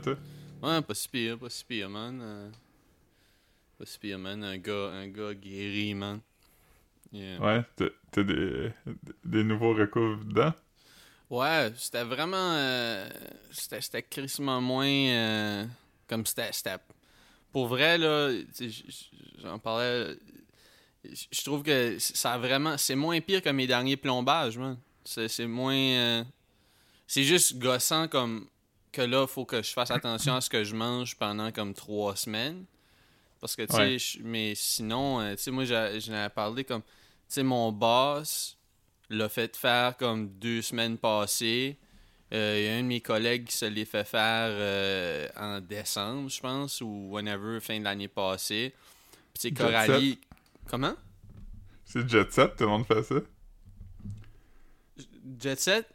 toi? Ouais, pas si pire, pas si pire, man. Euh, pas si pire, man. Un gars, un gars guéri, man. Yeah. Ouais, t'as- des, des nouveaux recours dedans? Ouais, c'était vraiment. euh, c'était crissement moins. euh, comme c'était. Pour vrai, là, j'en parlais. Je trouve que ça a vraiment. C'est moins pire que mes derniers plombages, man. C'est c'est moins. euh, c'est juste gossant comme. Que là, faut que je fasse attention à ce que je mange pendant comme trois semaines. Parce que, tu sais, Ouais. mais sinon, euh, tu sais, moi, j'en avais parlé comme. Tu sais, mon boss l'a fait faire comme deux semaines passées. Euh, Il y a un de mes collègues qui se l'est fait faire euh, en décembre, je pense, ou whenever, fin de l'année passée. Puis, Jet Coralie. Comment? C'est Jet Set, tout le monde fait ça? Jet Set?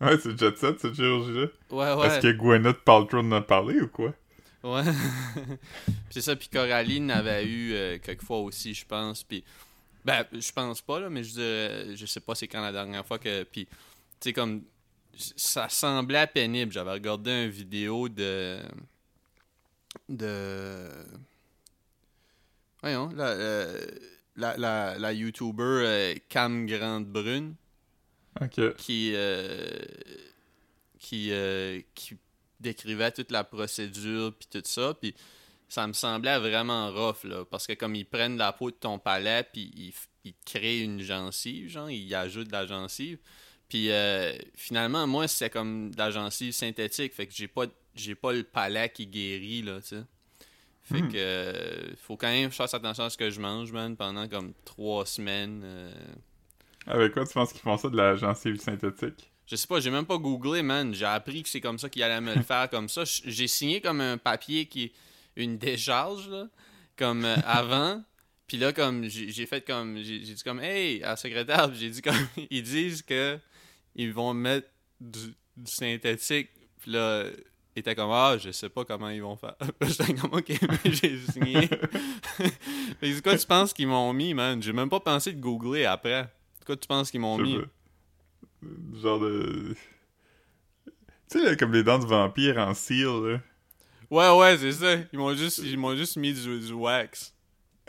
Ouais, c'est Jet Set, cette chirurgie-là. Ouais, ouais. Est-ce que Gwyneth Paltrow en a parlé ou quoi? Ouais. C'est ça, puis Coraline avait eu euh, quelques fois aussi, je pense. Puis, ben, je pense pas, là, mais je dirais- je sais pas c'est quand la dernière fois que. Puis, tu sais, comme. Ça semblait pénible. J'avais regardé une vidéo de. De. Voyons, la, euh, la, la, la YouTuber euh, Cam Grande Brune Qui euh, qui euh, qui décrivait toute la procédure puis tout ça. Puis ça me semblait vraiment rough là parce que comme ils prennent la peau de ton palais puis ils, ils créent une gencive genre ils ajoutent de la gencive. Puis euh, finalement moi c'est comme de la gencive synthétique fait que j'ai pas j'ai pas le palais qui guérit là tu sais. Fait Hmm. que euh, faut quand même fasse attention à ce que je mange man pendant comme trois semaines euh, Avec quoi tu penses qu'ils font ça de la gencive synthétique? Je sais pas, j'ai même pas googlé, man. J'ai appris que c'est comme ça qu'il allait me le faire comme ça. J'ai signé comme un papier qui est une décharge, là, comme euh, avant. Puis là, comme j'ai fait comme. J'ai dit comme, hey, à la secrétaire, j'ai dit comme. Ils disent que ils vont mettre du, du synthétique. Puis là, il était comme, ah, je sais pas comment ils vont faire. J'étais comme, ok, mais j'ai signé. C'est quoi tu penses qu'ils m'ont mis, man? J'ai même pas pensé de googler après. Quoi tu penses qu'ils m'ont mis? pas. Genre de... Tu sais, comme les dents du vampire en cire, là. Ouais, ouais, c'est ça. Ils m'ont juste, ils m'ont juste mis du, du wax.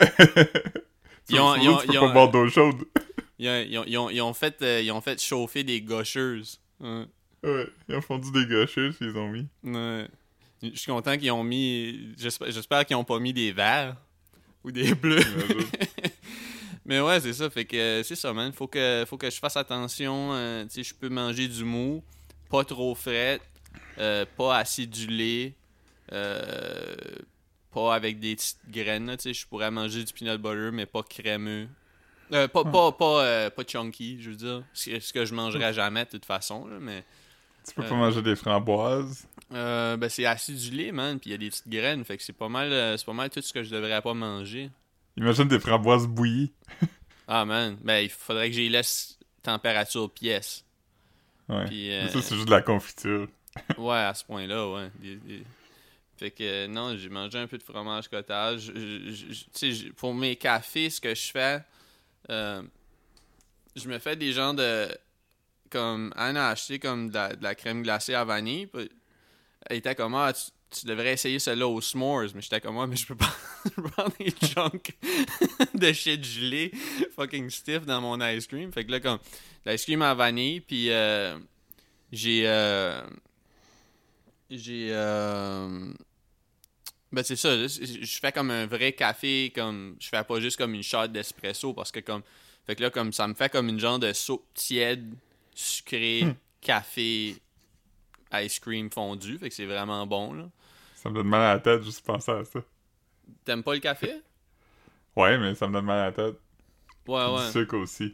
Ils ont- ils ont- peux ils pas ont- boire d'eau chaude. Ils ont, ils ont- ils ont- ils ont fait, euh, ils ont fait chauffer des gaucheuses. Ouais. Ouais, ils ont fondu des gâcheuses qu'ils ont mis. Ouais. Je suis content qu'ils ont mis. J'espère, j'espère qu'ils ont pas mis des verts ou des bleus. Mais ouais, c'est ça. Fait que euh, c'est ça, man. Faut que, faut que je fasse attention. euh, tu sais, je peux manger du mou, pas trop frais, euh, pas acidulé, euh, pas avec des petites graines. Tu sais, je pourrais manger du peanut butter, mais pas crémeux. Euh, pas, pas, pas, euh, pas chunky, je veux dire. Ce que je mangerais jamais de toute façon, là, mais. tu peux pas manger des framboises. Ben, c'est acidulé, man, puis il y a des petites graines, fait que c'est pas mal, c'est pas mal tout ce que je devrais pas manger. Imagine des framboises bouillies. Ah, man, ben, il faudrait que j'y laisse température pièce. Ouais. Puis, euh, ça, c'est juste de la confiture. ouais, à ce point-là, ouais. Des- des- Fait que, euh, non, j'ai mangé un peu de fromage cottage. Je- je- pour mes cafés, ce que je fais, euh, je me fais des genres de. Comme, Anne a acheté comme de la, de la crème glacée à vanille. puis Elle était comme, ah, tu, tu devrais essayer celle-là aux s'mores. Mais j'étais comme, ah, mais je peux pas prendre des chunks de shit gelé fucking stiff dans mon ice cream. Fait que là, comme, l'ice cream à vanille, puis euh, j'ai. euh, j'ai. euh, ben, c'est ça. Je fais comme un vrai café, comme. Je fais pas juste comme une shot d'espresso parce que, comme. Fait que là, comme ça me fait comme une genre de soupe tiède, sucrée, café, ice cream fondu. Fait que c'est vraiment bon, là. Ça me donne mal à la tête juste penser à ça. T'aimes pas le café? Ouais, mais ça me donne mal à la tête. Ouais, Du ouais. sucre aussi.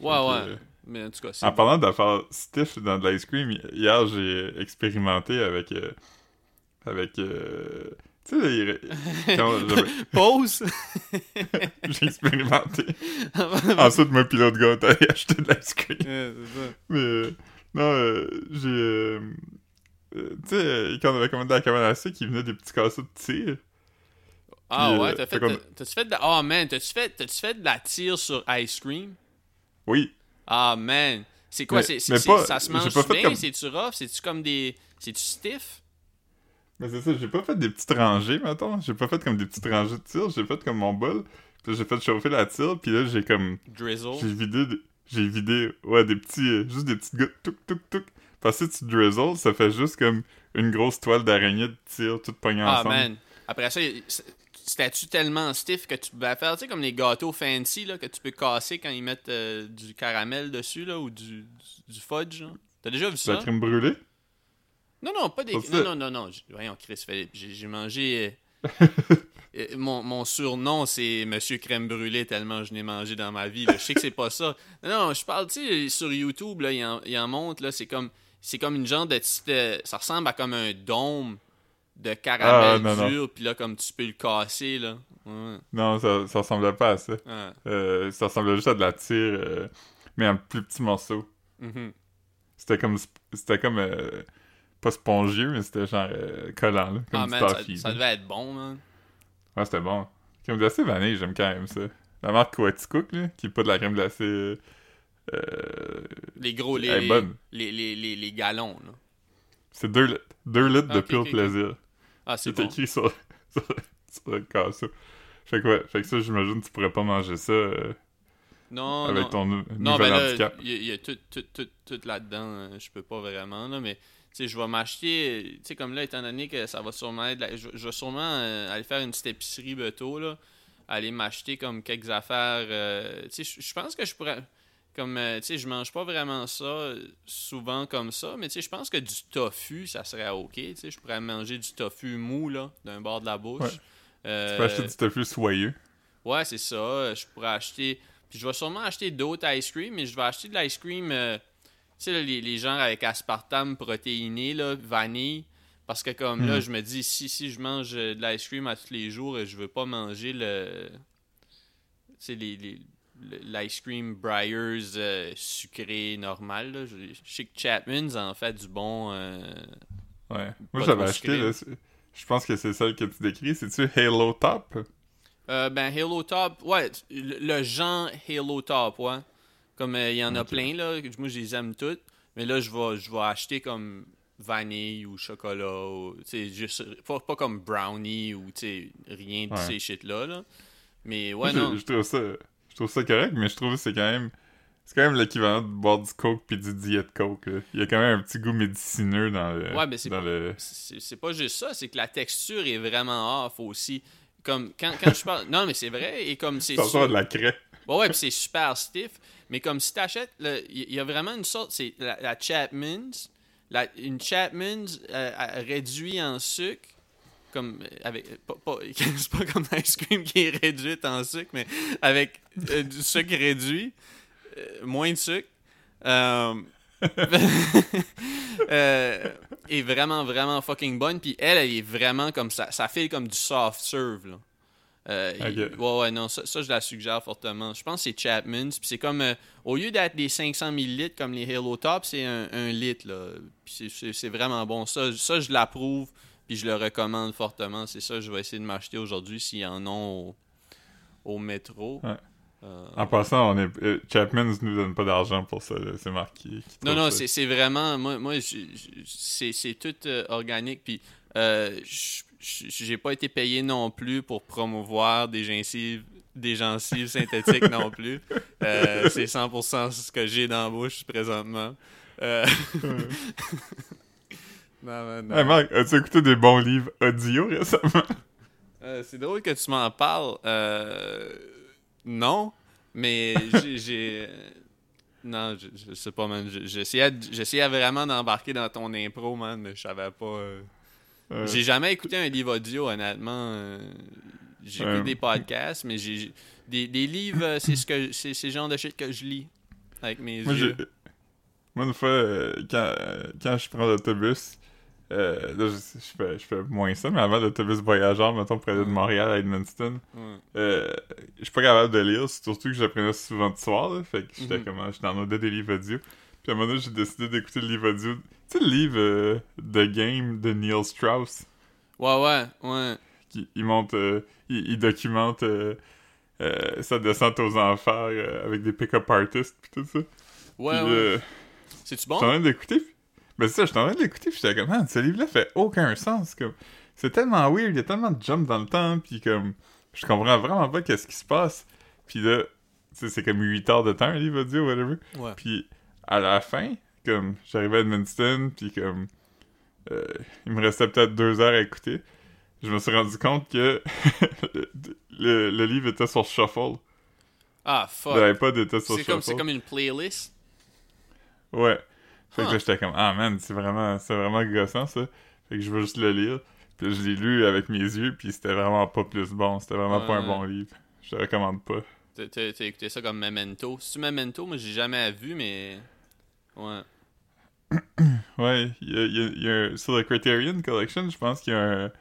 Ouais, ouais. que- Mais en tout cas, c'est. En bon. parlant d'affaires stiff dans de l'ice cream, hier j'ai expérimenté avec. euh, avec. euh, tu sais, j'avais- Pause! j'ai expérimenté. Ensuite, moi, pilote gars, t'as allé acheter de l'ice cream. Ouais, c'est ça. Mais. euh, non, euh, j'ai. Euh, tu sais, euh, quand on avait commandé la cabane à sucre, il venait des petits casseaux de tir. Ah Puis, ouais, euh, t'as fait comme- t'as- t'as-tu fait de... Oh man, t'as-tu fait, t'as-tu fait de la tire sur ice cream? Oui. Ah man, c'est quoi? Mais- c'est, c'est- mais c'est- pas- ça se mange bien? comme- C'est-tu rough? C'est-tu comme des... C'est-tu stiff? Mais c'est ça, j'ai pas fait des petites rangées, mettons. J'ai pas fait comme des petites rangées de tir, j'ai fait comme mon bol. Puis j'ai fait chauffer la tire, puis là, j'ai comme... Drizzle. J'ai vidé... J'ai vidé, ouais, des petits... euh, juste des petites gouttes, touc, touc, touc. Parce que tu drizzle, ça fait juste comme une grosse toile d'araignée de tir toute pognée Ah, ensemble. man. Après ça, c'est- c'était-tu tellement stiff que tu pouvais faire, tu sais, comme les gâteaux fancy, là, que tu peux casser quand ils mettent euh, du caramel dessus, là, ou du, du, du fudge? T'as déjà vu De la ça? crème brûlée? Non, non, pas des... Ça, Non, non, non, non. Voyons, Chris Philippe, j'ai mangé... euh, mon, mon surnom, c'est Monsieur Crème Brûlée, tellement je n'ai mangé dans ma vie. là. Je sais que c'est pas ça. Non, non, je parle, tu sais, sur YouTube, là, il en, il en montre, là, c'est comme... C'est comme une genre de petite... euh, ça ressemble à comme un dôme de caramel Ah, non, non. dur, puis là, comme tu peux le casser, là. Ouais. Non, ça, ça ressemblait pas à ça. Ah. Euh, ça ressemblait juste à de la tire, euh, mais en plus petits morceaux. Mhm. C'était comme... C'était comme... euh, pas spongieux, mais c'était genre euh, collant, là. Comme Ah, man, ça, ça devait être bon, man. Ouais, c'était bon. Crème glacée vanille, j'aime quand même ça. La marque Coaticook, là, qui est pas de la crème glacée... euh, Les gros, les, les, les, les, les- galons, là. c'est 2 litres, deux litres de Ok, pur ok, ok. plaisir. Ah, c'est C'est bon. écrit sur, sur, sur le casse. Fait que ouais, fait que ça, j'imagine tu pourrais pas manger ça euh, Non, avec non. ton nou- Non, nouvel ben handicap. il y, a- il y a tout, tout, tout, tout là-dedans. euh, Je peux pas vraiment, là, mais je vais m'acheter, tu sais, comme là, étant donné que ça va sûrement être, la- je, vais sûrement euh, aller faire une petite épicerie beto, là, aller m'acheter comme quelques affaires, euh, tu sais, je pense que je pourrais, comme, euh, tu sais, je mange pas vraiment ça euh, souvent comme ça, mais tu sais, je pense que du tofu, ça serait ok, tu sais, je pourrais manger du tofu mou, là, d'un bord de la bouche. Ouais. Euh, Tu peux acheter du tofu soyeux. Ouais, c'est ça. Euh, Je pourrais acheter. Puis je vais sûrement acheter d'autres ice cream, mais je vais acheter de l'ice cream. euh, Tu sais, les, les genres avec aspartame protéiné, là, vanille. Parce que comme là, Mhm. je me dis, si, si je mange euh, de l'ice cream à tous les jours, euh, je veux pas manger le. Tu sais, les. les- le- L'ice cream Briars euh, sucré normal. Là. Je, je sais que Chapman's en fait du bon. euh, Ouais. Moi, j'avais acheté, là, je pense que c'est celle que tu décris. C'est-tu Halo Top? Euh, ben, Halo Top, ouais, le, le genre Halo Top, ouais. Comme il y en a plein, là. Moi, je les aime toutes. Mais là, je vais, je vais acheter comme vanille ou chocolat. Ou, juste, pas, pas comme brownie ou rien de Ouais. ces shit-là. Là. Mais ouais, non. je trouve ça, trouve ça correct, mais je trouve que c'est quand même, c'est quand même l'équivalent de boire du Coke puis du Diet Coke. là. Il y a quand même un petit goût médicineux dans le, Ouais, mais c'est dans le. C'est pas juste ça, c'est que la texture est vraiment off aussi. Comme quand, quand je parle. Non, mais c'est vrai. Et comme c'est. Ça sort de la craie. Ouais, ouais, puis c'est super stiff. Mais comme si t'achètes, il y a vraiment une sorte, c'est la, la Chapman's, la, une Chapman's euh, à- réduit en sucre, comme avec, pas, pas- c'est pas comme l'ice cream qui est réduite en sucre, mais avec euh, du sucre réduit, euh, moins de sucre. Euh, euh, est vraiment, vraiment fucking bonne. Puis elle, elle est vraiment comme ça. Ça fait comme du soft serve, là. Il- ouais, ouais, non, ça, ça, je la suggère fortement. Je pense que c'est Chapman's. Puis c'est comme, au lieu d'être des 500 ml comme les Halo Top, c'est un, un litre, là. Puis c'est- c'est c'est vraiment bon. Ça, ça je l'approuve. Puis je le recommande fortement. C'est ça, je vais essayer de m'acheter aujourd'hui s'il y en a au, au métro. Ouais. Euh, En passant, on est, euh, Chapman's nous donne pas d'argent pour ça. C'est qui Non, non, c'est vraiment. Moi, moi c'est tout euh, organique. Puis, euh, j'ai pas été payé non plus pour promouvoir des gencives, des gencives synthétiques non plus. C'est 100% ce que j'ai dans la bouche présentement. Non, non, non. Hey Marc, as-tu écouté des bons livres audio récemment? Euh, c'est drôle que tu m'en parles. Euh, non, mais j'ai- euh, Non, je, je sais pas, man. Je- J'essayais vraiment d'embarquer dans ton impro, man, mais je savais pas. euh. Euh, J'ai jamais écouté un livre audio, honnêtement. J'ai écouté des podcasts, mais j'ai. Des, des livres, c'est ce que c'est le genre de shit que je lis avec mes Moi, yeux. Moi, une fois, euh, quand, euh, quand je prends l'autobus, euh, là, je, je fais, je fais moins ça, mais avant l'autobus voyageur, mettons, aller de Mm. Montréal à Edmundston, Ouais. euh, je suis pas capable de lire, surtout que j'apprenais souvent de soir, là, fait que j'étais comme, ah, j'étais en mode des livres audio. Puis à un moment donné, j'ai décidé d'écouter le livre audio. Tu sais, le livre euh, The Game de Neil Strauss, ouais, ouais, ouais. qui il monte, euh, il, il documente sa descente aux enfers avec des pick-up artists, puis tout ça. Ouais, Puis, ouais. C'est-tu bon? suis en train d'écouter. Ben ça, j'étais en train de l'écouter, puis j'étais comme, man, ce livre-là fait aucun sens. Comme, c'est tellement weird, il y a tellement de jump dans le temps, puis comme, je comprends vraiment pas qu'est-ce qui se passe. Puis là, tu sais, c'est comme 8 heures de temps, un livre audio, whatever. Ouais. Puis à la fin, comme, j'arrivais à Edmundston, puis comme, euh, il me restait peut-être deux heures à écouter. Je me suis rendu compte que le, le livre était sur Shuffle. Ah, fuck. L'iPod était sur C'est comme, c'est Shuffle. comme une playlist? Ouais. Fait que là, j'étais comme, ah man, c'est vraiment, c'est vraiment gossant ça. Fait que je veux juste le lire. Puis je l'ai lu avec mes yeux, puis c'était vraiment pas plus bon. C'était vraiment pas un bon livre. Je te recommande pas. T'as écouté ça comme Memento. C'est-tu Memento? Moi, j'ai jamais vu, mais... Ouais. Ouais, y a, il y a- il y a un- sur le Criterion Collection, je pense qu'il y a un,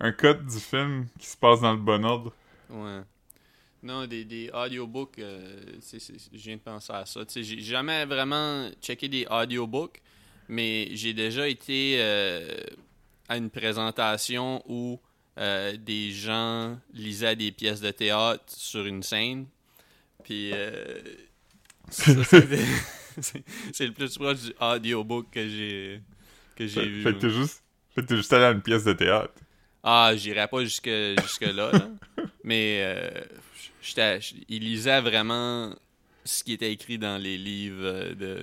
un code du film qui se passe dans le bon ordre. Ouais. Non, des, des audiobooks, euh, c'est- c'est- je viens de penser à ça. J'ai jamais vraiment checké des audiobooks, mais j'ai déjà été euh, à une présentation où euh, des gens lisaient des pièces de théâtre sur une scène. Puis, euh, ça, c'était- c'est c'est le plus proche du audiobook que j'ai que j'ai Fait, vu. fait que t'es juste, fait que t'es juste allé à une pièce de théâtre. Ah, j'irais pas jusque, jusque là, là. mais il lisait vraiment ce qui était écrit dans les livres euh, de.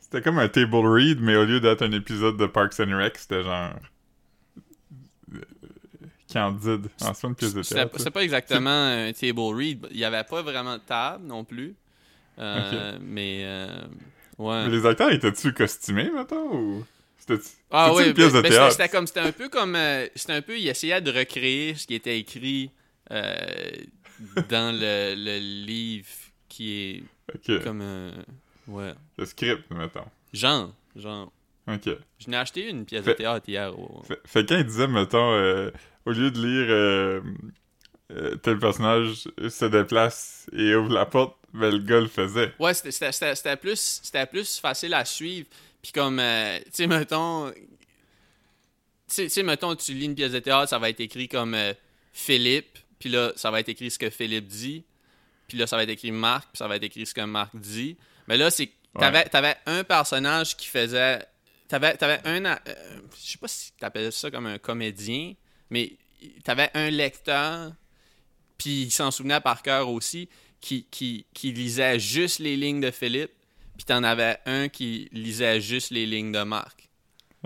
C'était comme un table read, mais au lieu d'être un épisode de Parks and Rec, c'était genre. euh, Candide. En soi, une pièce de c'est pas exactement un table read. Il y avait pas vraiment de table non plus. Euh, Mais euh, ouais. Mais les acteurs étaient-tu costumés, mettons, ou... C'était Ah oui, une pièce de mais- c'était- théâtre? c'était comme c'était un peu comme euh, c'était un peu il essayait de recréer ce qui était écrit dans le, le livre qui est comme un ouais le script, mettons. genre genre Ok. Je n'ai acheté une pièce Fait- de théâtre hier. au- Fait, fait quand il disait, mettons, euh, au lieu de lire euh, euh, tel personnage se déplace et ouvre la porte, ben le gars le faisait. Ouais, c'était- plus, c'était plus facile à suivre. Puis comme, euh, tu sais, mettons... Tu sais- mettons, tu lis une pièce de théâtre, ça va être écrit comme euh, Philippe, puis là, ça va être écrit ce que Philippe dit, puis là, ça va être écrit Marc, puis ça va être écrit ce que Marc dit. Mais là, c'est... T'avais, t'avais un personnage qui faisait... T'avais, t'avais un... euh, je sais pas si t'appelles ça comme un comédien, mais t'avais un lecteur, puis il s'en souvenait par cœur aussi, qui, qui, qui lisait juste les lignes de Philippe, puis t'en avais un qui lisait juste les lignes de Marc.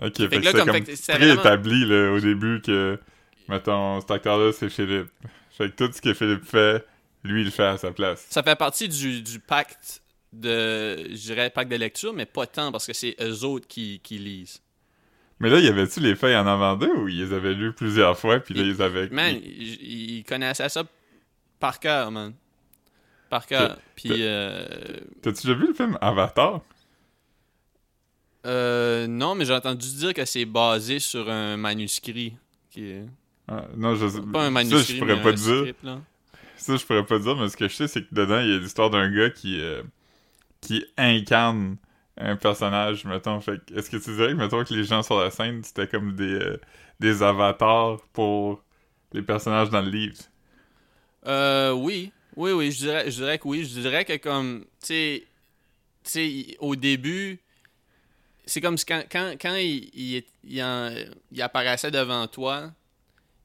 Ok, fait, que que là, c'est comme- comme, fait que c'est très vraiment- établi là, au début que, mettons, cet acteur-là, c'est Philippe. Fait que tout ce que Philippe fait, lui, il le fait à sa place. Ça fait partie du, du pacte de, je dirais, pacte de lecture, mais pas tant, parce que c'est eux autres qui, qui lisent. Mais là, y avait-tu les feuilles en avant d'eux ou ils les avaient lues plusieurs fois puis là, Il- ils avaient... Man, ils- ils connaissaient ça par cœur, man. Par cœur. Puis, euh, T'as-tu déjà vu le film Avatar? euh, non, mais j'ai entendu dire que c'est basé sur un manuscrit. Qui est... Ah, non, je sais Pas un Ça, manuscrit, je pourrais pas dire. script. Ça, je pourrais pas dire, mais ce que je sais, c'est que dedans, il y a l'histoire d'un gars qui, euh, qui incarne un personnage, mettons. Fait est-ce que tu dirais que, mettons, que les gens sur la scène, c'était comme des, euh, des avatars pour les personnages dans le livre? Euh, oui. Oui, oui, je dirais, je dirais que oui. Je dirais que comme, tu sais, tu sais, au début, c'est comme si quand, quand, quand il, il, est- il en- il apparaissait devant toi,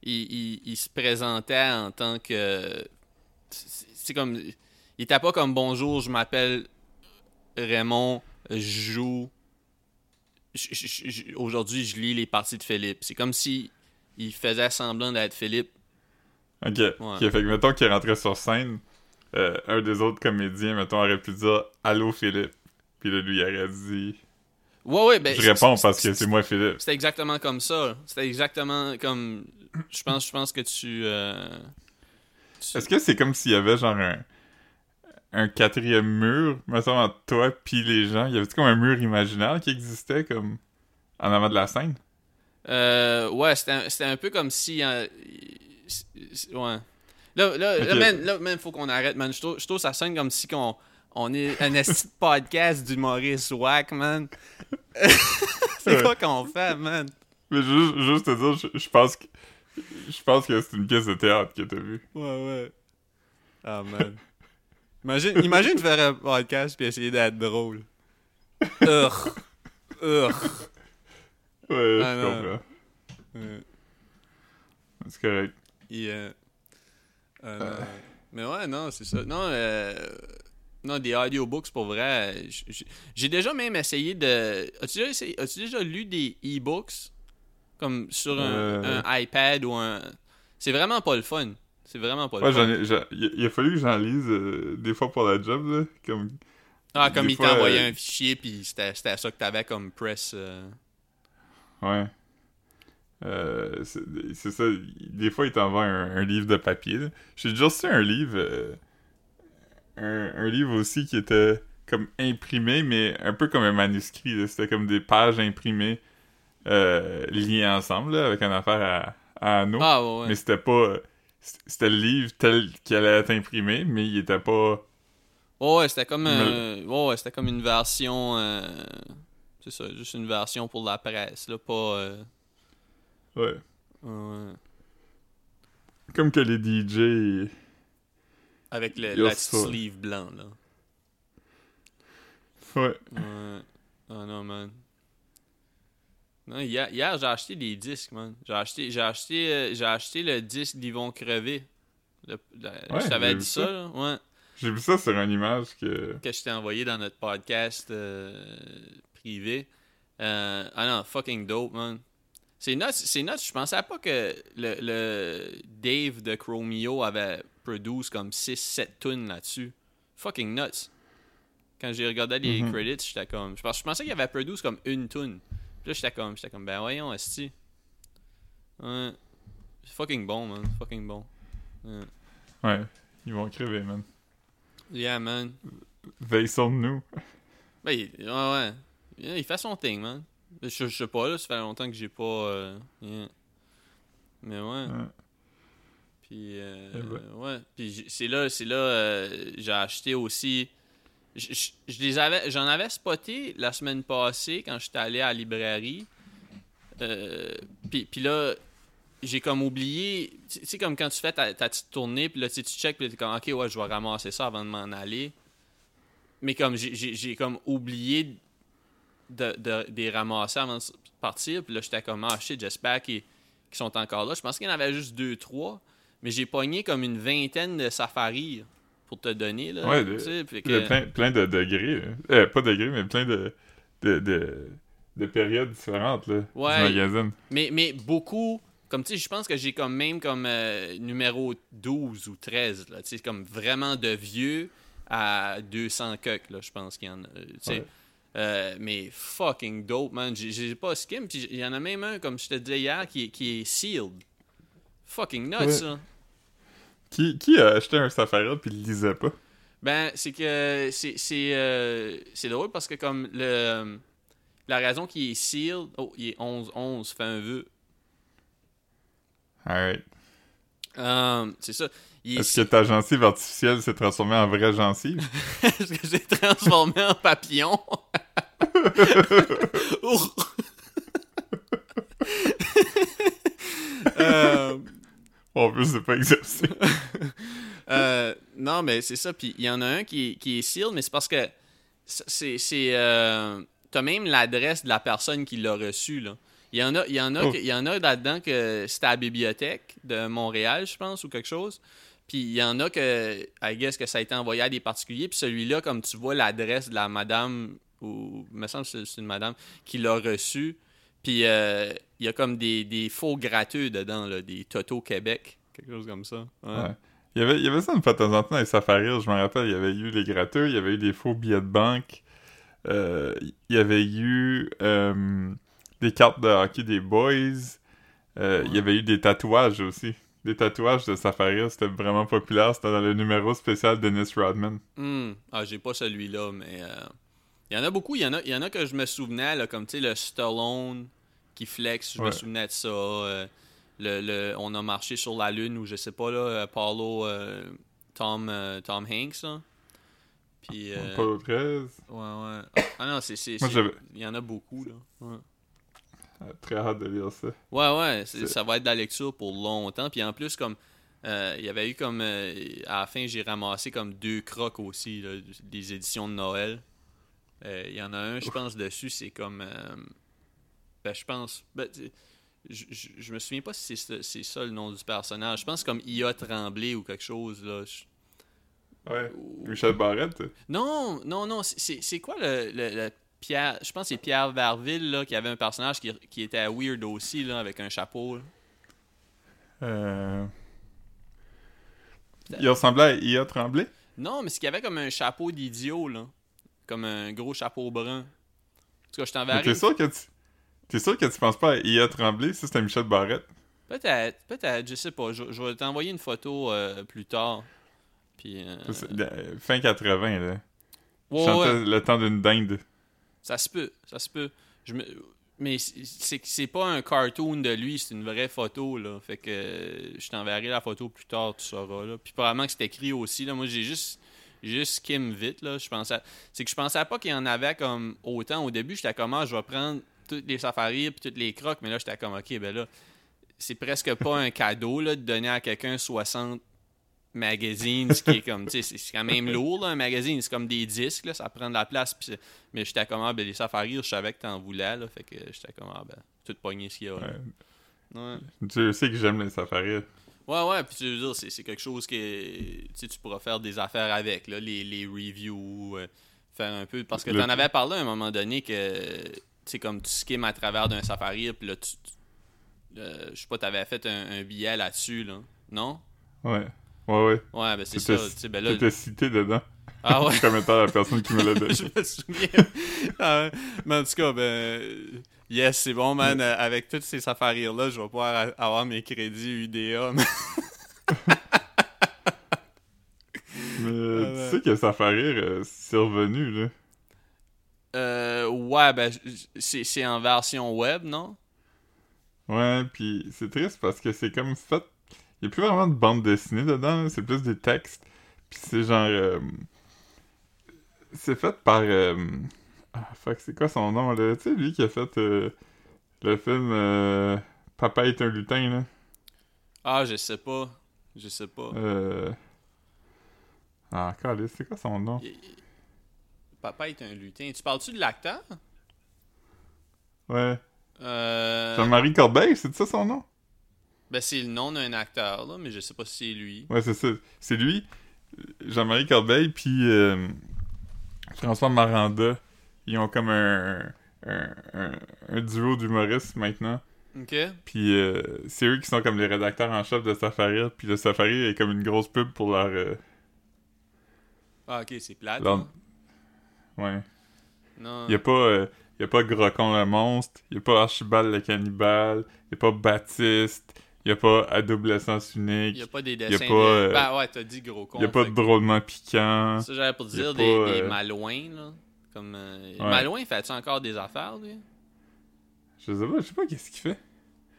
il, il, il se présentait en tant que... C'est comme... Il était pas comme « Bonjour, je m'appelle Raymond, je joue... Aujourd'hui, je lis les parties de Philippe. » C'est comme si il faisait semblant d'être Philippe. Ok. Ok, fait que, mettons qu'il rentrait sur scène, euh, un des autres comédiens, mettons, aurait pu dire « Allô, Philippe ». Puis là, lui, il aurait dit Ouais, ouais, ben, Je réponds parce que c'est moi, Philippe. C'était exactement comme ça. C'était exactement comme. Je pense, je pense que tu. euh, tu- Est-ce que c'est comme s'il y avait genre un, un quatrième mur, mettons, entre toi puis les gens? Y avait-tu comme un mur imaginaire qui existait comme en avant de la scène? Euh, ouais, c'était un, un peu comme si. euh, ouais. Là, là, là, man, là, faut qu'on arrête, man. Je trouve, je trouve ça sonne comme si qu'on, on est un esti podcast du Maurice Wack, man. c'est Ouais. quoi qu'on fait, man? Mais juste, juste te dire, je, je pense que je pense que c'est une pièce de théâtre que t'as vue. Ouais, ouais. Ah, man. Imagine, imagine faire un podcast puis essayer d'être drôle. Urgh. Ugh. Ouais, Ah, je non. comprends. Euh, C'est correct. yeah. Euh, non. Mais ouais, non, c'est ça. Non, euh, non, des audiobooks pour vrai. j- J'ai déjà même essayé de. As-tu déjà, essayé- déjà lu des e-books? Comme sur un, Euh. un iPad ou un. C'est vraiment pas le fun. C'est vraiment pas le Ouais, fun. ai, il, a fallu que j'en lise euh, des fois pour la job, là. Comme, Ah, comme des il envoyé euh, un fichier, puis c'était c'était ça que t'avais comme press. euh. ouais. C'est ça. Des fois, il t'envoie un, un livre de papier. là. J'ai déjà reçu un livre. un, un livre aussi qui était comme imprimé, mais un peu comme un manuscrit. C'était comme des pages imprimées euh, liées ensemble, là, avec une affaire à, à. Ah, ouais, ouais. Mais c'était pas. C'était le livre tel qu'il allait être imprimé, mais il était pas. Ouais, ouais, c'était comme, un- ouais, c'était comme une version. euh, C'est ça, juste une version pour la presse, là, pas. euh, Ouais. ouais. Comme que les DJ. Avec le, la petite sleeve blanc, là. Ouais. Ouais. Ah non, man. Non, hier, hier j'ai acheté des disques, man. J'ai acheté, j'ai acheté, euh, j'ai acheté le disque d'Ils vont crever. Le- Ouais, je t'avais dit ça, ça. là? Ouais. J'ai vu ça sur une image que. que je t'ai envoyé dans notre podcast euh, privé. Euh, ah non, fucking dope, man. C'est nuts, c'est nuts. Je pensais pas que le, le Dave de Chromio avait produit comme 6-7 tunes là-dessus. Fucking nuts. Quand j'ai regardé les Mhm. credits, j'étais comme. Je pensais qu'il avait produit comme une tune. Puis là, j'étais comme, j'étais comme, ben voyons, esti. Ouais. C'est fucking bon, man. Fucking bon. Ouais. Ouais. Ils vont crever, man. Yeah, man. Veille sur nous. Ben, il, ouais, ouais. Il fait son thing, man. Je, je sais pas, là, ça fait longtemps que j'ai pas. euh, yeah. Mais ouais. Ouais. Puis, euh, ouais. Puis c'est là, c'est là, euh, j'ai acheté aussi. Je, les avais, j'en avais spoté la semaine passée quand j'étais allé à la librairie. Euh, puis, là, j'ai comme oublié. Tu sais, comme quand tu fais ta, ta petite tournée, puis là, tu check, puis t'es comme, ok, ouais, je vais ramasser ça avant de m'en aller. Mais comme j'ai- comme oublié de, de, les ramasser avant de partir, puis là, j'étais comme, ah shit, j'espère qu'ils qu'ils sont encore là. Je pense qu'il y en avait juste deux, trois. Mais j'ai pogné comme une vingtaine de safaris pour te donner. Là, Ouais, tu de- plein, plein de degrés. Euh, pas degrés, mais plein de. de, de, de périodes différentes, là. Ouais. Du magazine. mais, mais beaucoup, comme tu sais, je pense que j'ai comme même comme euh, numéro 12 ou 13, là, tu sais, comme vraiment de vieux à 200 cucks, là, je pense qu'il y en a. euh, tu sais. Ouais. Euh, mais fucking dope, man. J'ai- pas skim, puis il y en a même un, comme je te disais hier, qui, est- qui est sealed. Fucking nuts, Ouais. ça. Qui, qui a acheté un Safari puis le lisait pas? Ben, c'est que c'est c'est euh, c'est drôle parce que comme le la raison qui est sealed, oh, il est 11 11 fait un vœu. Alright. Um, c'est ça. Est Est-ce que ta gencive artificielle s'est transformée en vraie gencive? Est-ce que j'ai transformé en papillon? Euh, En plus, c'est pas exercé. euh, non, mais c'est ça. Puis il y en a un qui, est- qui est sealed, mais c'est parce que c'est. c'est euh, T'as même l'adresse de la personne qui l'a reçu, là. Il y en a, il y en a, Oh. que- il y en a là-dedans que c'était à la bibliothèque de Montréal, je pense, ou quelque chose. Puis il y en a que, I guess que ça a été envoyé à des particuliers. Puis celui-là, comme tu vois l'adresse de la madame, ou il me semble que c'est c'est une madame, qui l'a reçu. Puis euh, il y a comme des, des faux gratteux dedans, là, des Toto Québec, quelque chose comme ça. Ouais. Ouais. Il y, avait, il y avait ça une fois de temps en temps dans les safaris, je me rappelle, il y avait eu les gratteux, il y avait eu des faux billets de banque, euh, il y avait eu euh, des cartes de hockey des boys, euh, il y avait eu des tatouages aussi. Des tatouages de safari, c'était vraiment populaire, c'était dans le numéro spécial de Dennis Rodman. Hmm. Ah, j'ai pas celui-là, mais euh, il y en a beaucoup. Il y en a, il y en a que je me souvenais, là, comme le Stallone qui flex, je me souvenais de ça. euh, le, le- on a marché sur la Lune, ou je sais pas, là, euh, Paulo, euh, Tom, euh, Tom Hanks, là. Puis, euh, Pas 13. ouais, ouais. Ah non, c'est, il y en a beaucoup, là. Ouais. euh, très hâte de lire ça. Ouais, ouais, ça va être de la lecture pour longtemps. Puis en plus, comme euh, il y avait eu comme euh, à la fin, j'ai ramassé comme deux crocs aussi, là, des éditions de Noël. Euh, Il y en a un, je pense, dessus, c'est comme. euh, ben, je pense. Ben, je, me souviens pas si c'est ça, ça le nom du personnage. Je pense comme IA Tremblay ou quelque chose. Là. Ouais. ou- Michel Barrette. Non, non, non. c'est- quoi le, le- le Pierre. Je pense que c'est Pierre Verville là, qui avait un personnage qui, qui était weird aussi, là, avec un chapeau. là. Euh... Il ressemblait à Ia Tremblay? Non, mais c'est qu'il y avait comme un chapeau d'idiot, là. Comme un gros chapeau brun. En tout cas, je t'enverrai. T'es sûr que tu... T'es sûr que tu penses pas à Ia Tremblay? Ça, c'était Michel Barrette? Peut-être, peut-être, je sais pas. Je, je vais t'envoyer une photo euh, plus tard. Puis. euh, euh, Fin 80, là. ouais, le temps d'une dinde. ça se peut, ça se peut. Je me... Mais c'est- c'est pas un cartoon de lui, c'est une vraie photo, là. Fait que je t'enverrai la photo plus tard, tu sauras, là. Puis probablement que c'est écrit aussi, là. Moi, j'ai juste. Juste skim vite, là. Je pensais. C'est que je pensais pas qu'il y en avait comme autant. Au début, j'étais comme, ah, je vais prendre toutes les safaris puis toutes les crocs. Mais là, j'étais comme, ok, ben là, c'est presque pas un cadeau, là, de donner à quelqu'un 60 magazines, ce qui est comme, tu sais, c'est- quand même lourd, là, un magazine. C'est comme des disques, là, ça prend de la place. c'est- mais j'étais comme, ah, ben, les safaris, je savais que t'en voulais, là. Fait que j'étais comme, ah, ben, tout pogné ce qu'il y a. là. Ouais. Ouais. Tu sais que j'aime les safaris. Ouais, ouais, puis tu veux dire, c'est c'est quelque chose que tu tu pourras faire des affaires avec, là, les, les reviews, euh, faire un peu. Parce que Le- t'en avais parlé à un moment donné que, tu sais, comme tu skims à travers d'un safari, puis là, tu. tu- euh, je sais pas, t'avais fait un, un billet là-dessus, là. Non? Ouais. Ouais, ouais. Ouais, ben c'est ça, tu ben là. T'étais cité dedans. Ah ouais. Comme étant la personne qui me l'a donné. je me souviens. Ah mais en tout cas, ben. Yes, c'est bon, man. Euh, Avec toutes ces safaris-là, je vais pouvoir avoir mes crédits UDA. mais- ouais. tu sais que Safari, euh, c'est revenu, là. Euh, ouais, ben, c'est en version web, non? Ouais, puis c'est triste parce que c'est comme fait. Il n'y a plus vraiment de bande dessinée dedans, c'est plus des textes. Puis c'est genre. euh, C'est fait par. Ah, fuck, c'est quoi son nom, là? Tu sais, lui qui a fait euh, le film euh, Papa est un lutin, là. Ah, je sais pas. Je sais pas. Euh... Ah, calé, c'est quoi son nom? Papa est un lutin. Tu parles-tu de l'acteur? Ouais. Euh... Jean-Marie Corbeil, c'est ça son nom? Ben, c'est le nom d'un acteur, là, mais je sais pas si c'est lui. Ouais, c'est ça. C'est lui, Jean-Marie Corbeil, puis euh, François Maranda. Ils ont comme un, un, un, un duo d'humoristes maintenant. Ok. Puis euh, c'est eux qui sont comme les rédacteurs en chef de Safari. Puis le Safari est comme une grosse pub pour leur. euh, Ah, ok, c'est plate. leur- hein? Ouais. Non. Il y a pas. euh, y a pas Grocon le monstre, y a pas Archibald le cannibale, y a pas Baptiste, y a pas à double sens unique, Y a pas des a dessins. pas, de... euh, Ben ouais, t'as dit gros con. y a pas de drôlement piquant. Ça, j'avais pour y dire pas, des, des malouins, là. Comme. euh, Ouais. Malouin, fait-tu encore des affaires, lui? Je sais pas, je sais pas qu'est-ce qu'il fait.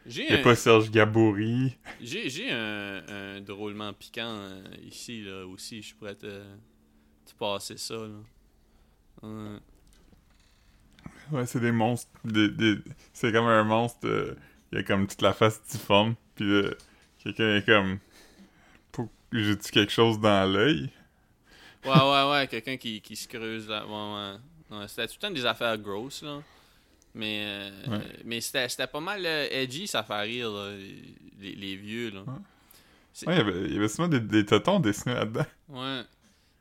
J'ai a un- pas Serge Gaboury. J'ai, j'ai un, un drôlement piquant euh, ici, là, aussi. Je pourrais te, te passer ça, là. Ouais. Ouais, c'est des monstres. Des, des... C'est comme un monstre. euh, Il y a comme toute la face difforme. Puis quelqu'un est comme. Pour- J'ai-tu quelque chose dans l'œil? Ouais, ouais, ouais, quelqu'un qui, qui se creuse là. Ouais, ouais. Ouais, c'était tout le temps des affaires grosses, là. Mais, euh, Ouais. mais c'était, pas mal euh, edgy, ça fait rire, là, les, les vieux, là. Ouais. Il y avait, il y avait souvent des, des totons dessinés là-dedans. Ouais.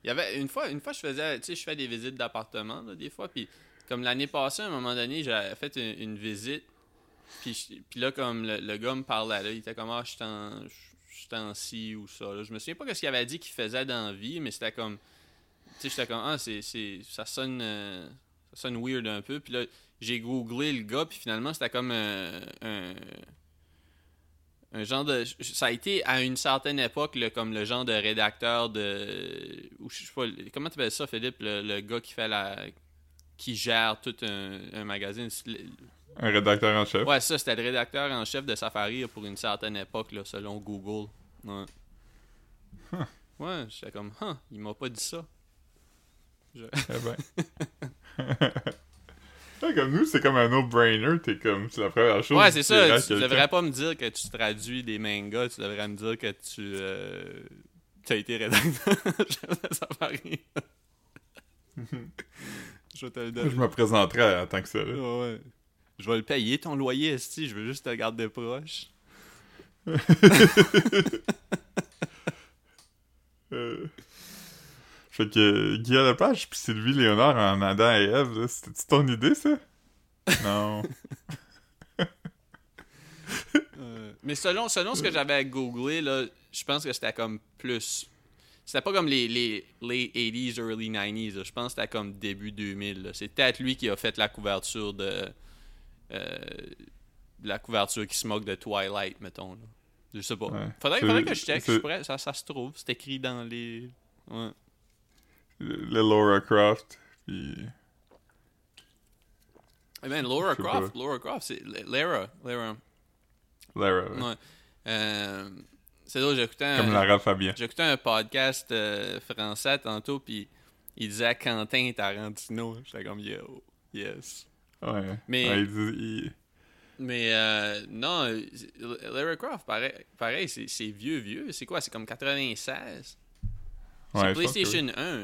Il y avait une fois, une fois je faisais, tu sais, je fais des visites d'appartement là, des fois, puis comme l'année passée, à un moment donné, j'avais fait une, une visite, puis, puis là comme le, le gars me parlait là, il était comme ah je suis en, en ci ou ça. Là. Je me souviens pas ce qu'il avait dit qu'il faisait dans la vie, mais c'était comme, sais, j'étais comme ah c'est, c'est, ça sonne, euh, ça sonne weird un peu, puis là j'ai googlé le gars, puis finalement c'était comme euh, un un genre de ça a été à une certaine époque le, comme le genre de rédacteur de ou je sais pas comment tu appelles ça Philippe le, le gars qui fait la qui gère tout un, un magazine? Un rédacteur en chef. ouais ça c'était le rédacteur en chef de Safari pour une certaine époque là, selon Google. Ouais. Huh. ouais j'étais comme huh, il m'a pas dit ça Eh ben. Ouais, comme nous, c'est comme un no-brainer. T'es comme, c'est la première chose. ouais c'est ça tu devrais pas me dire que tu traduis des mangas tu devrais me dire que tu euh, tu as été rédacteur de Safari je vais te le Je donner. me présenterais en tant que ça. là. Ah ouais. Je vais le payer ton loyer, esti. Je veux juste te garder proche. Euh, Fait que Guillaume Lepage puis Sylvie Léonard en Adam et là, c'était ton idée, ça? Non. Euh, mais selon, selon ce que j'avais googlé, là, je pense que c'était comme plus. C'était pas comme les, les late 80s, early 90s. là. Je pense que c'était comme début 2000. là. C'est peut-être lui qui a fait la couverture de. euh, la couverture qui se moque de Twilight, mettons. Là. Je sais pas. Ouais. Faudrait, que je check. je pourrais- ça, ça se trouve. C'est écrit dans les. Ouais. Le Laura Croft, puis... Eh ben, Laura Croft. Laura Croft, c'est Lara. Lara. Lara, ouais. Ouais. Euh, c'est là, j'écoutais un, Comme Lara Fabian. j'écoutais un podcast euh, français tantôt, puis il disait Quentin Tarantino. J'étais comme, yo, yes. Ouais. Mais- Ouais, il dit- il- Mais euh, non, Lara Croft, pareil, pareil c'est, vieux, vieux. C'est quoi C'est comme 96 Ouais, C'est que PlayStation 1, là.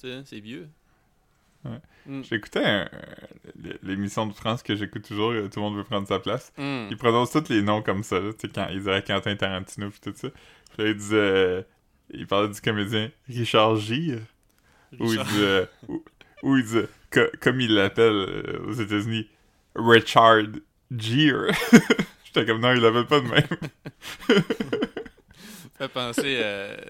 Tu sais, c'est vieux. J'écoutais un- un- l'émission de France que j'écoute toujours, euh, Tout le monde veut prendre sa place. Hmm. Ils prononcent tous les noms comme ça, tu sais, quand ils disaient Quentin Tarantino puis tout ça. Puis là, ils disaient... euh, ils parlaient du comédien Richard. Où dit... euh, où, où il dit... co- comme il l'appelle euh, aux États-Unis, Richard Gere. J'étais comme, non, il l'appelle pas de même. fait penser euh, là,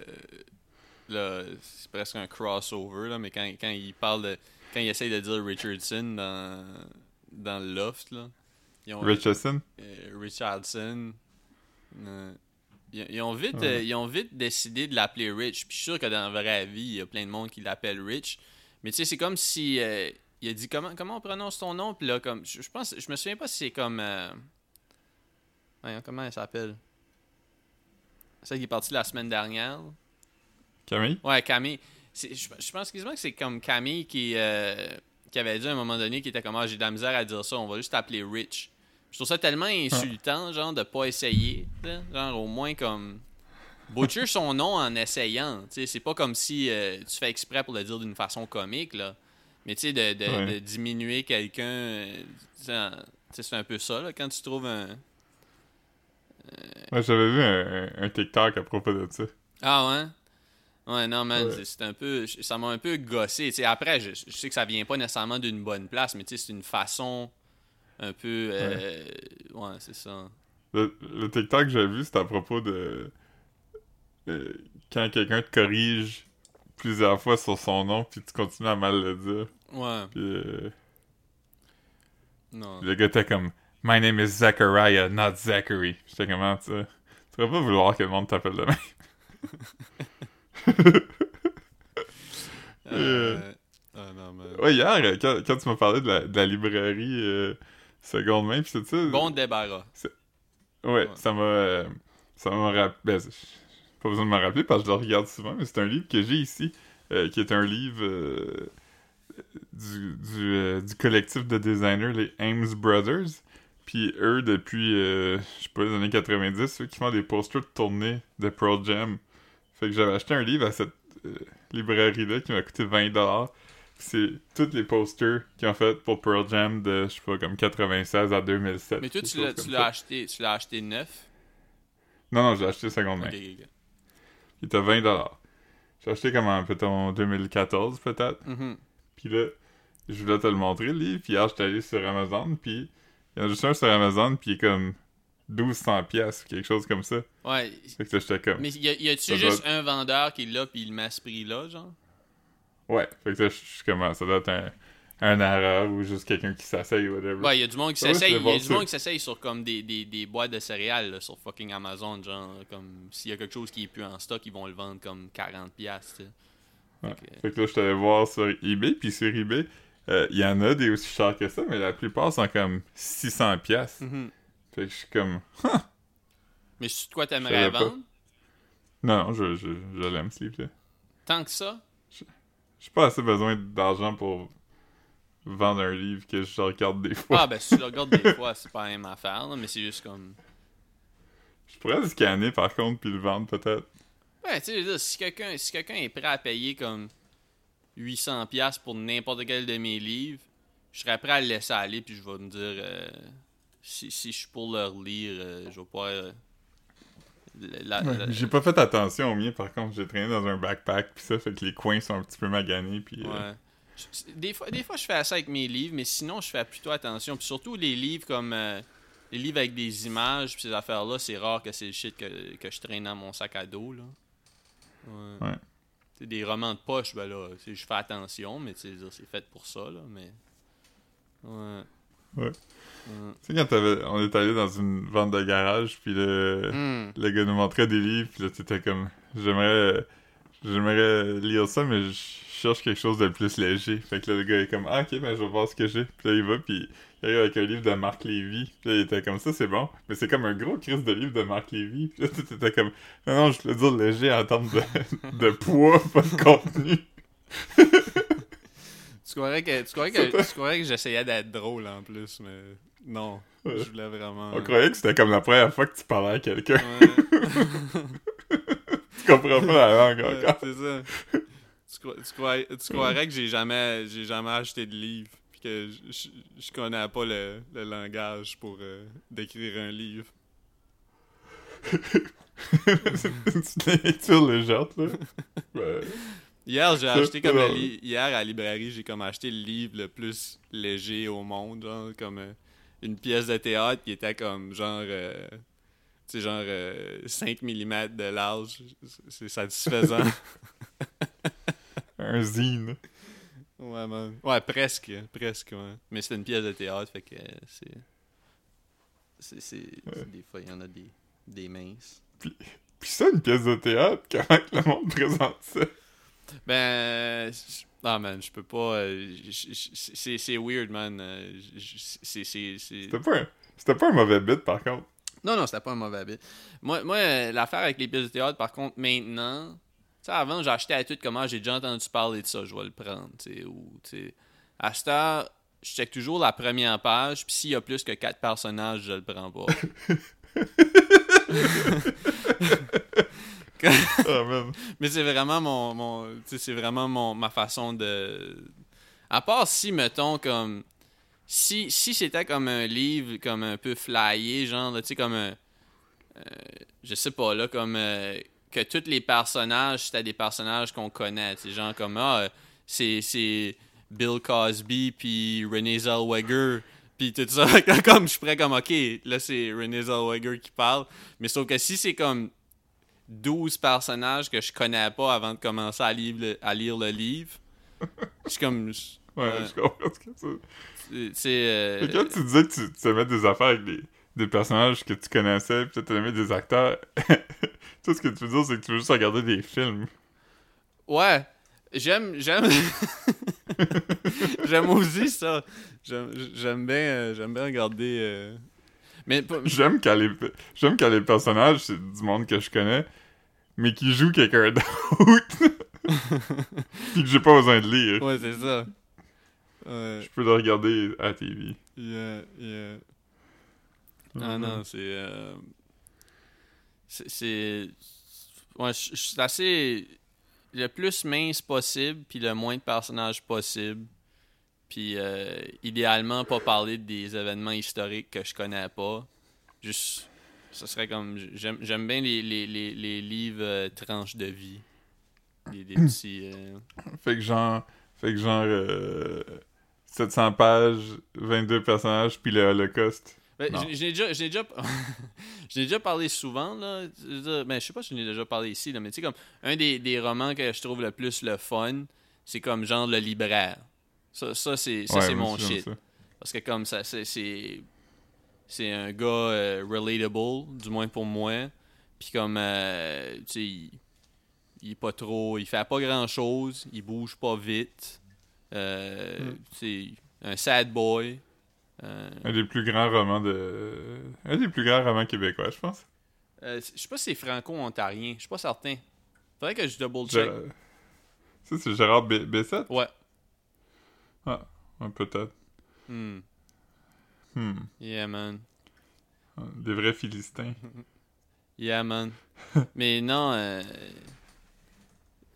c'est presque un crossover là, mais quand, quand il parle de quand il essaye de dire Richardson dans dans le loft là ils ont, Richardson? euh, Richardson. Euh, ils, ils ont vite Ouais. euh, ils ont vite décidé de l'appeler Rich. Puis je suis sûr que dans la vraie vie il y a plein de monde qui l'appelle Rich. Mais tu sais c'est comme si euh, il a dit comment comment on prononce ton nom? Puis là comme je, je pense je me souviens pas si c'est comme comment elle s'appelle? Celle qui est partie la semaine dernière Camille? Ouais, Camille. Je, je pense quasiment que c'est comme Camille qui, euh, qui avait dit à un moment donné qui était comme Ah, j'ai de la misère à dire ça, on va juste t'appeler Rich. Je trouve ça tellement insultant, genre, de pas essayer. là. Genre, au moins comme. Butcher son nom en essayant. tu sais, C'est pas comme si euh, tu fais exprès pour le dire d'une façon comique, là. Mais tu sais, de, de- Ouais. de diminuer quelqu'un. euh, c'est un peu ça, là, quand tu trouves un. Ouais, j'avais vu un- un TikTok à propos de ça. Ah ouais? Ouais, non, man, Ouais. c'est- un peu. Ça m'a un peu gossé. Tu sais, après, je, je sais que ça vient pas nécessairement d'une bonne place, mais tu sais, c'est une façon un peu. euh, ouais, c'est ça. Le, le TikTok que j'ai vu, c'était à propos de... euh, quand quelqu'un te corrige plusieurs fois sur son nom, puis tu continues à mal le dire. Ouais, Puis euh, non. le gars était comme « My name is Zachariah, not Zachary ». J'étais comment, tu sais? Tu devrais pas vouloir que le monde t'appelle de même. Euh, ah non, man. Ouais, hier, euh, quand, quand tu m'as parlé de la, de la librairie euh, seconde main, pis tout ça... Bon débarras. Ouais, Ouais. ça m'a. euh, ça m'a rappelé. Ben, pas besoin de me rappeler parce que je le regarde souvent, mais c'est un livre que j'ai ici, euh, qui est un livre euh, du, du, euh, du collectif de designers, les Ames Brothers. Puis eux, depuis, euh, je sais pas, les années 90, ceux qui font des posters de tournée de Pearl Jam. Fait que j'avais acheté un livre à cette euh, librairie-là qui m'a coûté 20$. C'est tous les posters qu'ils ont fait pour Pearl Jam de, je sais pas, comme 96 à 2007. Mais toi, tu l'as, tu l'as acheté, tu l'as acheté neuf? Non, non, j'ai acheté seconde main. Ok, ok, ok. Il était 20$. J'ai acheté comme en, peut-être, en 2014, peut-être. Mhm. Puis là, je voulais te le montrer, le livre. Puis hier, j'étais allé sur Amazon. Puis il y en a juste un sur Amazon. Puis il est comme 1200 pièces quelque chose comme ça. Ouais. Fait que j'étais comme... Mais y, a- y a-tu Ça doit juste un vendeur qui est là puis il met ce prix-là, genre? Ouais. Fait que là, je suis comme... ah, Ça doit être un, un erreur ou juste quelqu'un qui s'essaye ou whatever. Ouais, il y a du monde qui Ça s'essaye. Il y a du ça. monde qui s'essaye sur comme des, des, des boîtes de céréales là, sur fucking Amazon, genre comme s'il y a quelque chose qui est plus en stock, ils vont le vendre comme 40 pièces. Ouais. Fait que- Fait que là, je suis allé voir sur eBay. Puis sur eBay, euh, il y en a des aussi chers que ça. Mais la plupart sont comme 600 pièces. Fait que je suis comme... Mais c'est de quoi t'aimerais pas. vendre? Non, non, je, je, je l'aime, ce livre-là. Tant que ça? J'ai pas assez besoin d'argent pour vendre un livre que je regarde des fois. Ah ben si tu le regardes des fois, c'est pas la même affaire, là, mais c'est juste comme. Je pourrais le scanner par contre puis le vendre peut-être. Ouais, tu sais, je veux dire, si quelqu'un si quelqu'un est prêt à payer comme 800$ pour n'importe quel de mes livres, je serais prêt à le laisser aller, puis je vais me dire, euh, si, si je suis pour le relire, euh, je vais pas. euh, la- Ouais, la- J'ai pas fait attention au mien, par contre. J'ai traîné dans un backpack, puis ça fait que les coins sont un petit peu maganés, puis... euh, Ouais. Je- Des fois, des fois, je fais ça avec mes livres, mais sinon, je fais plutôt attention. Puis surtout, les livres comme. les livres avec des images, puis ces affaires-là, c'est rare que c'est le shit que, que je traîne dans mon sac à dos, là. Ouais. Ouais. C'est des romans de poche, ben là, je fais attention, mais c'est fait pour ça, là, mais. Ouais. Ouais. Ouais. Tu sais, quand on est allé dans une vente de garage, puis le, Hmm. le gars nous montrait des livres, puis là, t'étais comme... J'aimerais... J'aimerais lire ça, mais je cherche quelque chose de plus léger. Fait que là, le gars est comme, ah, ok, ben, je vais voir ce que j'ai. Puis là, il va, puis il arrive avec un livre de Marc Lévy. Puis là, il était comme ça, c'est bon. Mais c'est comme un gros crise de livre de Marc Lévy. Puis là, t'étais comme, non, non, je voulais dire léger en termes de, de poids, pas de contenu. Tu croirais que, tu croirais que, tu croirais que j'essayais d'être drôle en plus, mais non. Ouais. Je voulais vraiment. On croyait que c'était comme la première fois que tu parlais à quelqu'un. Ouais. tu comprends pas la langue encore. c'est ça. Tu, crois- tu, crois- tu croirais que j'ai jamais, j'ai jamais acheté de livre, puis que je connais pas le, le langage pour euh, décrire un livre. c'est une lecture légère, là. Ouais. Hier, j'ai acheté comme alors. li- hier à la librairie, j'ai comme acheté le livre le plus léger au monde, genre comme euh, une pièce de théâtre qui était comme genre euh, tu sais genre euh, 5 mm de large, c'est satisfaisant. Un zine. ouais, man. Ouais, presque, presque, ouais. Mais c'est une pièce de théâtre, fait que euh, c'est c'est des fois il y en a des des minces. Puis ça, une pièce de théâtre, comment que le monde présente ça? Ben, je- ah man, je peux pas. euh, c'est c'est weird, man. euh, C'est c'est c'est. C'était pas, pas un mauvais bit, par contre. Non, non, c'était pas un mauvais habit. Moi, moi euh, l'affaire avec les pièces de théâtre, par contre, maintenant, tu sais, avant, j'achetais à tout comment j'ai déjà entendu parler de ça, je vais le prendre, tu sais, ou, tu sais. À cette heure, je check toujours la première page, puis s'il y a plus que quatre personnages, je le prends pas. Ah. Mais c'est vraiment mon, c'est vraiment mon ma façon de à part si mettons comme si si c'était comme un livre comme un peu flyé genre tu sais comme un euh, je sais pas là comme euh, que tous les personnages c'était des personnages qu'on connaît, tu sais genre comme ah c'est c'est Bill Cosby puis Renée Zellweger puis tout ça comme je suis prêt comme OK, là c'est Renée Zellweger qui parle, mais sauf que si c'est comme 12 personnages que je connais pas avant de commencer à lire le, à lire le livre. Je suis comme. je- Ouais, je comprends ce que c'est. c'est- euh, Mais quand tu disais que tu, tu aimais des affaires avec des, des personnages que tu connaissais, pis tu aimais des acteurs, tout ce que tu veux dire, c'est que tu veux juste regarder des films. Ouais. J'aime. J'aime. j'aime aussi ça. J'aime j'aime bien, euh, j'aime bien regarder. euh, Mais. J'aime quand les, j'aime quand les personnages, c'est du monde que je connais, mais qui jouent quelqu'un d'autre. Pis que j'ai pas besoin de lire. Ouais, c'est ça. Ouais. Je peux le regarder à TV. Yeah, yeah. Ah non, c'est. euh, c'est- C'est. Ouais, je suis assez. Le plus mince possible, puis le moins de personnages possible. Puis euh, idéalement, pas parler des événements historiques que je connais pas. Juste. Ce serait comme. J'aime bien les, les, les, les livres euh, tranches de vie. Des, des petits. euh, Fait que genre, fait que genre, euh, 700 pages, 22 personnages, puis le Holocauste. Ben, l'ai déjà, déjà, déjà parlé souvent là. Ben, je sais pas si je l'ai déjà parlé ici là, mais tu sais comme un des, des romans que je trouve le plus le fun, c'est comme genre le libraire. Ça, ça c'est, ça Ouais, c'est mon shit. ça. Parce que comme ça, c'est, c'est, c'est un gars euh, relatable, du moins pour moi. Puis comme, euh, tu sais, il, il est pas trop, il fait pas grand chose, il bouge pas vite. Euh, Mm. C'est un sad boy. Euh, Un des plus grands romans de. Un des plus grands romans québécois, je pense. Euh, je sais pas si c'est franco-ontarien. Je suis pas certain. Faudrait que je double check. Ça, c'est Gérard B- Bessette? Ouais. Ouais, peut-être. Hmm. Hmm. Yeah, man. Des vrais Philistins. Yeah, man. Mais non, euh...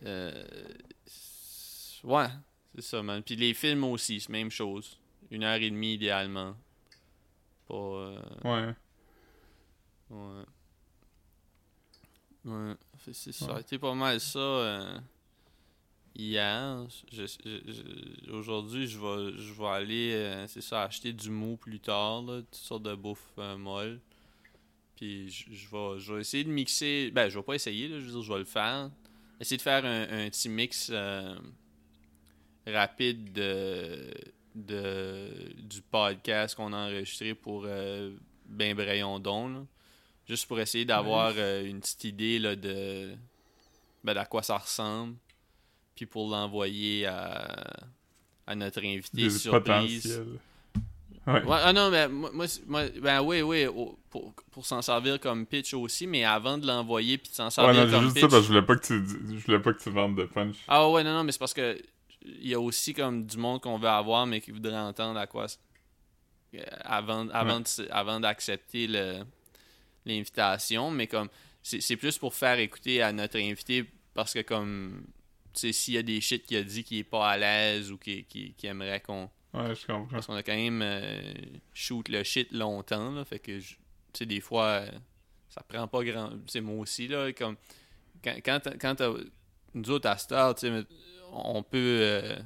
euh, Ouais, c'est ça, man. Puis les films aussi, c'est même chose. Une heure et demie, idéalement. Pas... euh, Ouais. Ouais. Ouais. C'est ça. Ouais. pas mal ça. Hier. Je- je- je- Aujourd'hui, je vais, je vais aller, euh, c'est ça, acheter du mou plus tard, là, toutes sortes de bouffe euh, molle. Puis je, vais, je vais essayer de mixer. Ben, je vais pas essayer, là, je veux dire, je vais le faire. Essayer de faire un, un petit mix euh, rapide de, de, du podcast qu'on a enregistré pour euh, Ben Brayon Don. Juste pour essayer d'avoir une petite idée là, de ben, d'à quoi ça ressemble. Puis pour l'envoyer à, à notre invité Des surprise. Ouais. Ouais, ah non, mais moi, moi, ben oui, oui, pour, pour s'en servir comme pitch aussi, mais avant de l'envoyer puis de s'en Ouais, servir non, j'ai comme juste pitch. ça parce que je voulais pas que tu, je voulais pas que tu vendes de punch. Ah ouais, non, non, mais c'est parce que il y a aussi comme du monde qu'on veut avoir, mais qui voudrait entendre à quoi. euh, Avant, avant, de avant d'accepter le- l'invitation, mais comme c'est plus pour faire écouter à notre invité parce que comme s'il y a des shit qu'il a dit qui est pas à l'aise ou qui, qui, qui aimerait qu'on Ouais, je comprends. parce qu'on a quand même euh, shoot le shit longtemps, là, fait que, tu sais, des fois, euh, ça prend pas grand... C'est moi aussi, là, comme... Quand, quand, t'as- quand Nous autres, à Star, tu sais, on peut... euh,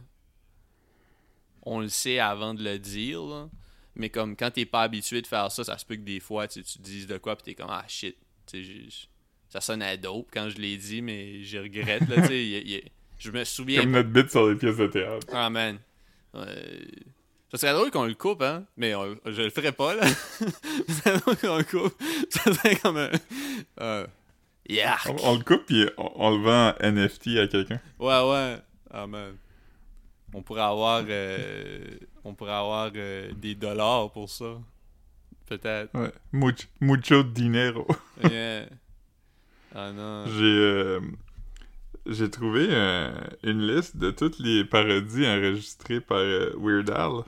on le sait avant de le dire, là, mais comme, quand t'es pas habitué de faire ça, ça se peut que des fois, tu te dises de quoi, pis t'es comme, ah, shit, tu sais, j'ai- ça sonnait dope quand je l'ai dit, mais je regrette, là, tu sais, je me souviens Comme notre bit sur les pièces de théâtre. ah man. Euh, Ça serait drôle qu'on le coupe, hein? Mais on- je le ferai pas, là. ça serait drôle qu'on le coupe. Ça serait comme un. Euh! On, on le coupe et on, on le vend en NFT à quelqu'un. Ouais, ouais. Ah man. On pourrait avoir. euh, on pourrait avoir euh, des dollars pour ça. Peut-être. Ouais. Mucho, mucho dinero. Yeah. Ah non. J'ai euh, j'ai trouvé euh, une liste de toutes les parodies enregistrées par euh, Weird Al.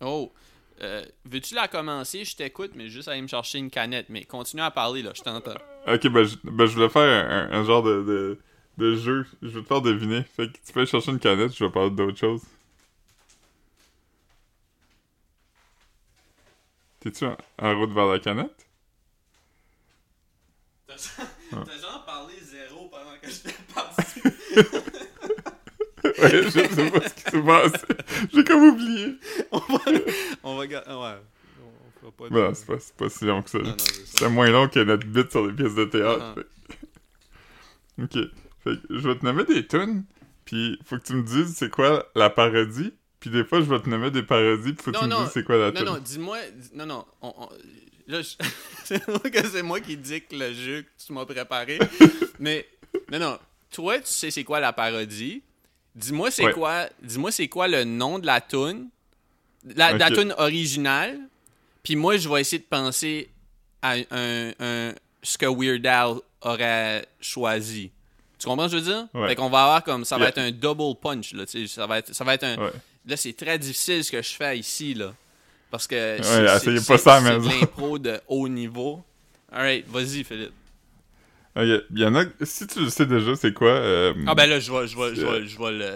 Oh. Euh, Veux-tu la commencer? Je t'écoute, mais juste aller me chercher une canette. Mais continue à parler, là. Je t'entends. Ok, ben je, ben, je voulais faire un, un genre de, de, de jeu. Je vais te faire deviner. Fait que tu peux aller chercher une canette, je vais parler d'autre chose. T'es-tu en, en route vers la canette? T'as genre parlé zéro pendant que je t'ai parti. Ouais, je sais pas ce qui s'est passé. J'ai comme oublié. on va, on va ouais. On pas de... C'est pas, pas si long que ça. Non, non, c'est moins long que notre bit sur les pièces de théâtre. Ah. ok. Fait que je vais te nommer des tunes, puis faut que tu me dises c'est quoi la parodie, puis des fois je vais te nommer des parodies, puis faut que Non, tu me non, dises c'est quoi la Non, tune. non, dis-moi... dis- Non, non, on- on- là, je- c'est vrai que c'est moi qui dicte le jeu que tu m'as préparé, mais... Non, non, toi, tu sais c'est quoi la parodie? Dis-moi c'est Ouais. quoi... Dis-moi c'est quoi le nom de la tune, la, la Ok. tune originale, puis moi, je vais essayer de penser à un, un- ce que Weird Al aurait choisi. Tu comprends ce que je veux dire? Ouais. Fait qu'on va avoir comme... Ça va Yeah. être un double punch, là, ça va être, ça va être un... Ouais. Là, c'est très difficile ce que je fais ici, là. Parce que Ouais, c'est- la c'est de l'impro de haut niveau. Alright, vas-y, Philippe. Il y en a. Si tu le sais déjà, c'est quoi euh, Ah ben là, je vais, je vais, je Euh. vais, je vais le,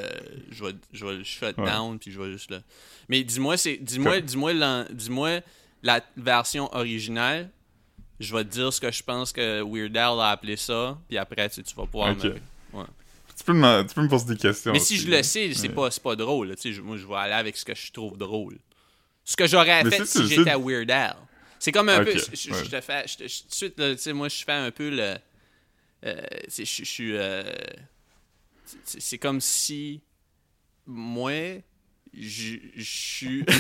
je vais, je vais shut Ouais. down puis je vais juste le. Mais dis-moi, c'est, dis-moi, dis-moi, l'en- dis-moi la version originale. Je vais te dire ce que je pense que Weird Al a appelé ça, puis après tu, tu vas pouvoir me. tu, peux me, tu peux me poser des questions. Mais si je le là. sais, c'est pas, c'est pas drôle. là, tu sais, je- moi, je vais aller avec ce que je trouve drôle. Ce que j'aurais fait si si, j'étais à Weird Al. C'est comme un peu. Je, je- ouais. je te fais. tout de suite, là, tu sais, moi, je fais un peu le. Euh, je suis. euh, c'est comme si. Moi. Je suis.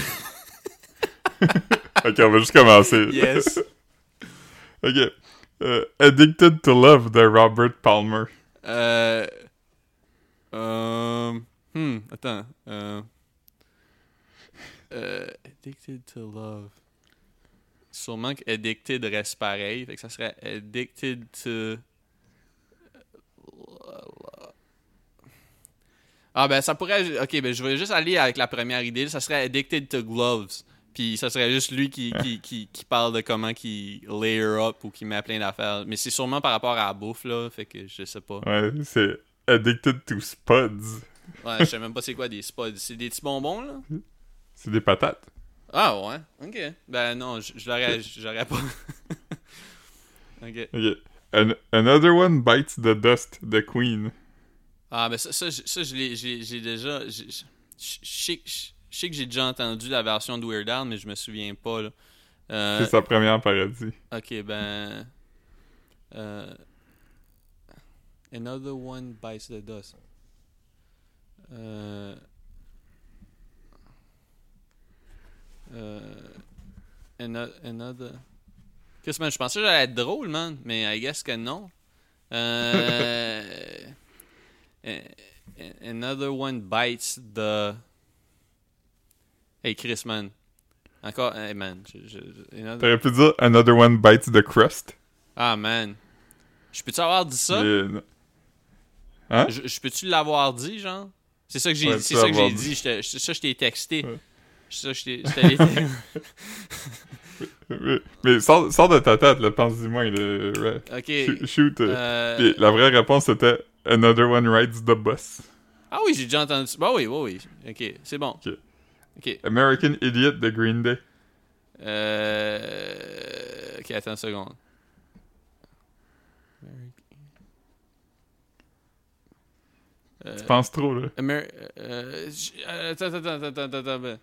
Ok, on va juste commencer. yes. ok. Euh, Addicted to Love de Robert Palmer. Euh. Euh. Hmm, attends. Euh. euh, addicted to love. Sûrement que addicted reste pareil. Fait que ça serait addicted to. Ah ben ça pourrait. Ok, ben je vais juste aller avec la première idée. Ça serait addicted to gloves. Puis ça serait juste lui qui, qui, qui, qui parle de comment qu'il layer up ou qui met plein d'affaires. Mais c'est sûrement par rapport à la bouffe là. Fait que je sais pas. Ouais, c'est Addicted to Spuds. Ouais, je sais même pas c'est quoi des spuds. C'est des petits bonbons, là? C'est des patates. Ah ouais, ok. Ben non, je je l'aurais j'aurais pas. ok. Ok. An- another one bites the dust, the queen. Ah, ben ça, ça, ça je l'ai déjà. Je sais que- j'ai déjà entendu la version de Weird Al, mais je me souviens pas, là. Euh, C'est sa première parodie. ok, ben. Euh, another one bites the dust. Euh. Euh. ano- Another. Que man, je pensais que j'allais être drôle, man, mais I guess que non. Euh. Another one bites the. Hey Chris, man. Encore, hey man. je- another- T'aurais pu dire another one bites the crust? Ah man. Je peux-tu avoir dit ça? Mais. Hein? Je, je peux-tu l'avoir dit, genre? C'est ça que j'ai Ouais, c'est ça que j'ai dit. dit. Ça, je t'ai texté. Ouais. Ça, je t'ai. Mais, mais sors, sors de ta tête, là, pense-y-moi. là, ouais. ok. Shoot. shoot, euh. euh, Puis la vraie réponse c'était another one rides the bus. Ah oui, j'ai déjà entendu. Bah oui, oui, oui. Ok, c'est bon. Ok. Ok. American Idiot de Green Day. Euh... Ok, attends une seconde. Euh, Tu penses trop, là. Amer euh, attends, attends, attends, attends, attends, attends, ben.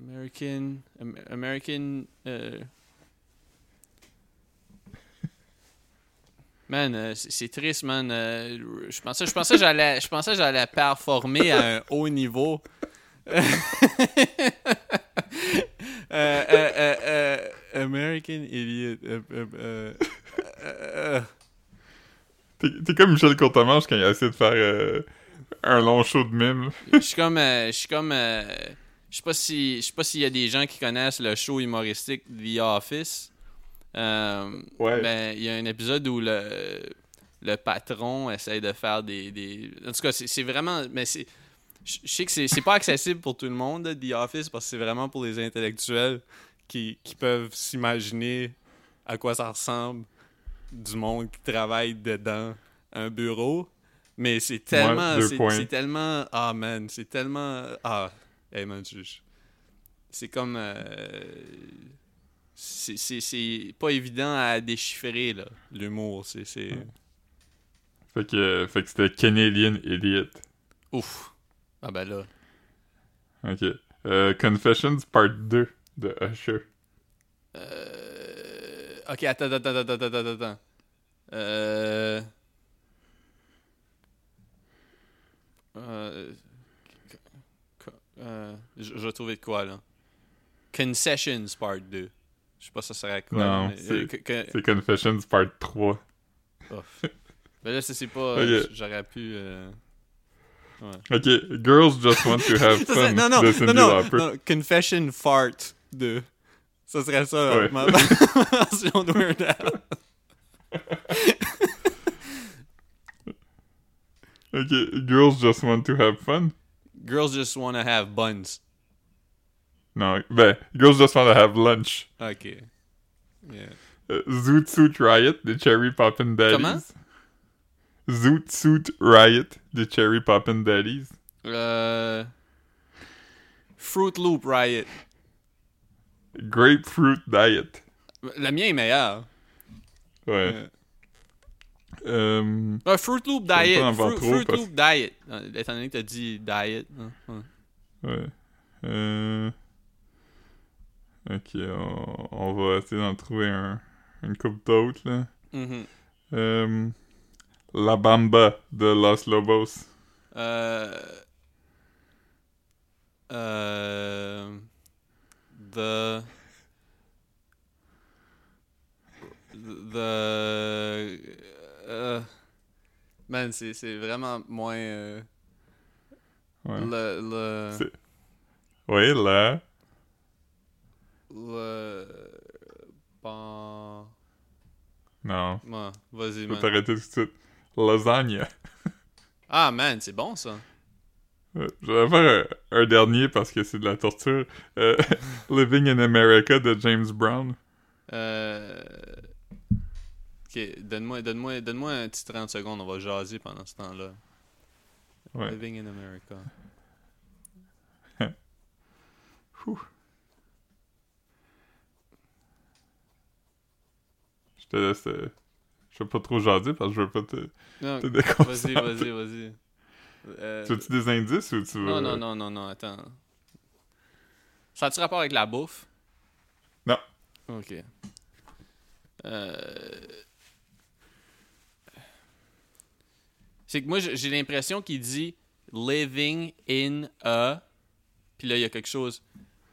American, Am- American, euh... Man, euh, c'est triste, man. euh, je pensais, je pensais que j'allais, je pensais j'allais performer à un haut niveau. American Idiot. T'es comme Michel Courtemanche quand il a essayé de faire un long show de mime. Je suis comme, je suis comme, je sais pas si, je sais pas s'il y a des gens qui connaissent le show humoristique The Office. Euh, Ouais. Ben, il y a un épisode où le, le patron essaye de faire des, des... en tout cas, c'est c'est vraiment, mais c'est, je sais que c'est c'est pas accessible pour tout le monde The Office parce que c'est vraiment pour les intellectuels qui, qui peuvent s'imaginer à quoi ça ressemble du monde qui travaille dedans un bureau. Mais c'est tellement. c'est tellement. Ah, man. C'est tellement. Ah. Hey, man, je- je- C'est comme. euh, c'est- pas évident à déchiffrer, là, l'humour. C'est. c'est- Fait que, fait que c'était Canadian Idiot. Ouf. Ah, ben là. Ok. Euh, Confessions Part 2 de Usher. Euh... Ok, attends, attends, attends, attends, attends, attends. Euh... Euh... euh, Je je vais trouver de quoi, là. Concessions Part 2. Je sais pas ça serait quoi. Non, c'est- euh, que- Confessions Part 3. oh. Ben là, c'est pas... J'aurais pu... euh, Ok, Girls Just Want to Have Ça serait- Fun non, non, de non, non, Confession Fart 2. Ça serait ça, Ouais. ma ma version de Weird Al. Ok, Girls Just Want to Have Fun. Girls just wanna have buns. Non, ben, Girls Just Want to Have Lunch. Ok. Yeah. Euh, Zoot Suit Riot de Cherry Poppin' Daddies. Comment? Zoot Suit Riot de Cherry Poppin' Daddies. Euh... Fruit Loop Riot. Grapefruit Diet. Le mien est meilleur. Ouais. Euh, Euh, Fruit Loop Diet. Fruit, trop Fruit parce- Loop Diet. Étant donné que t'as dit diet. hein, ouais. Euh, ok, on, on va essayer d'en trouver un, une coupe d'autres, là. Mhm. Euh, La Bamba de Los Lobos. Euh... Euh... The... The... euh, Man, c'est c'est vraiment moins... euh, Ouais. Le... Le... Oui, là. Le... Bon... Non, Ouais, vas-y, man. t'arrêter tout de suite. Lasagna. Ah, man, c'est bon, ça. Euh, Je vais faire un, un dernier parce que c'est de la torture. Euh, Living in America de James Brown. Euh... Ok, donne-moi donne donne un petit 30 secondes, on va jaser pendant ce temps-là. Ouais. Living in America. Je te laisse. euh, Je vais pas trop jaser parce que je veux pas te, Non, te vas-y, vas-y, vas-y. Euh, Tu veux-tu des indices ou tu veux. non, non, non, non, non, attends. Ça a-tu rapport avec la bouffe? Non. Ok. Euh... C'est que moi, j'ai l'impression qu'il dit living in a. Puis là, il y a quelque chose.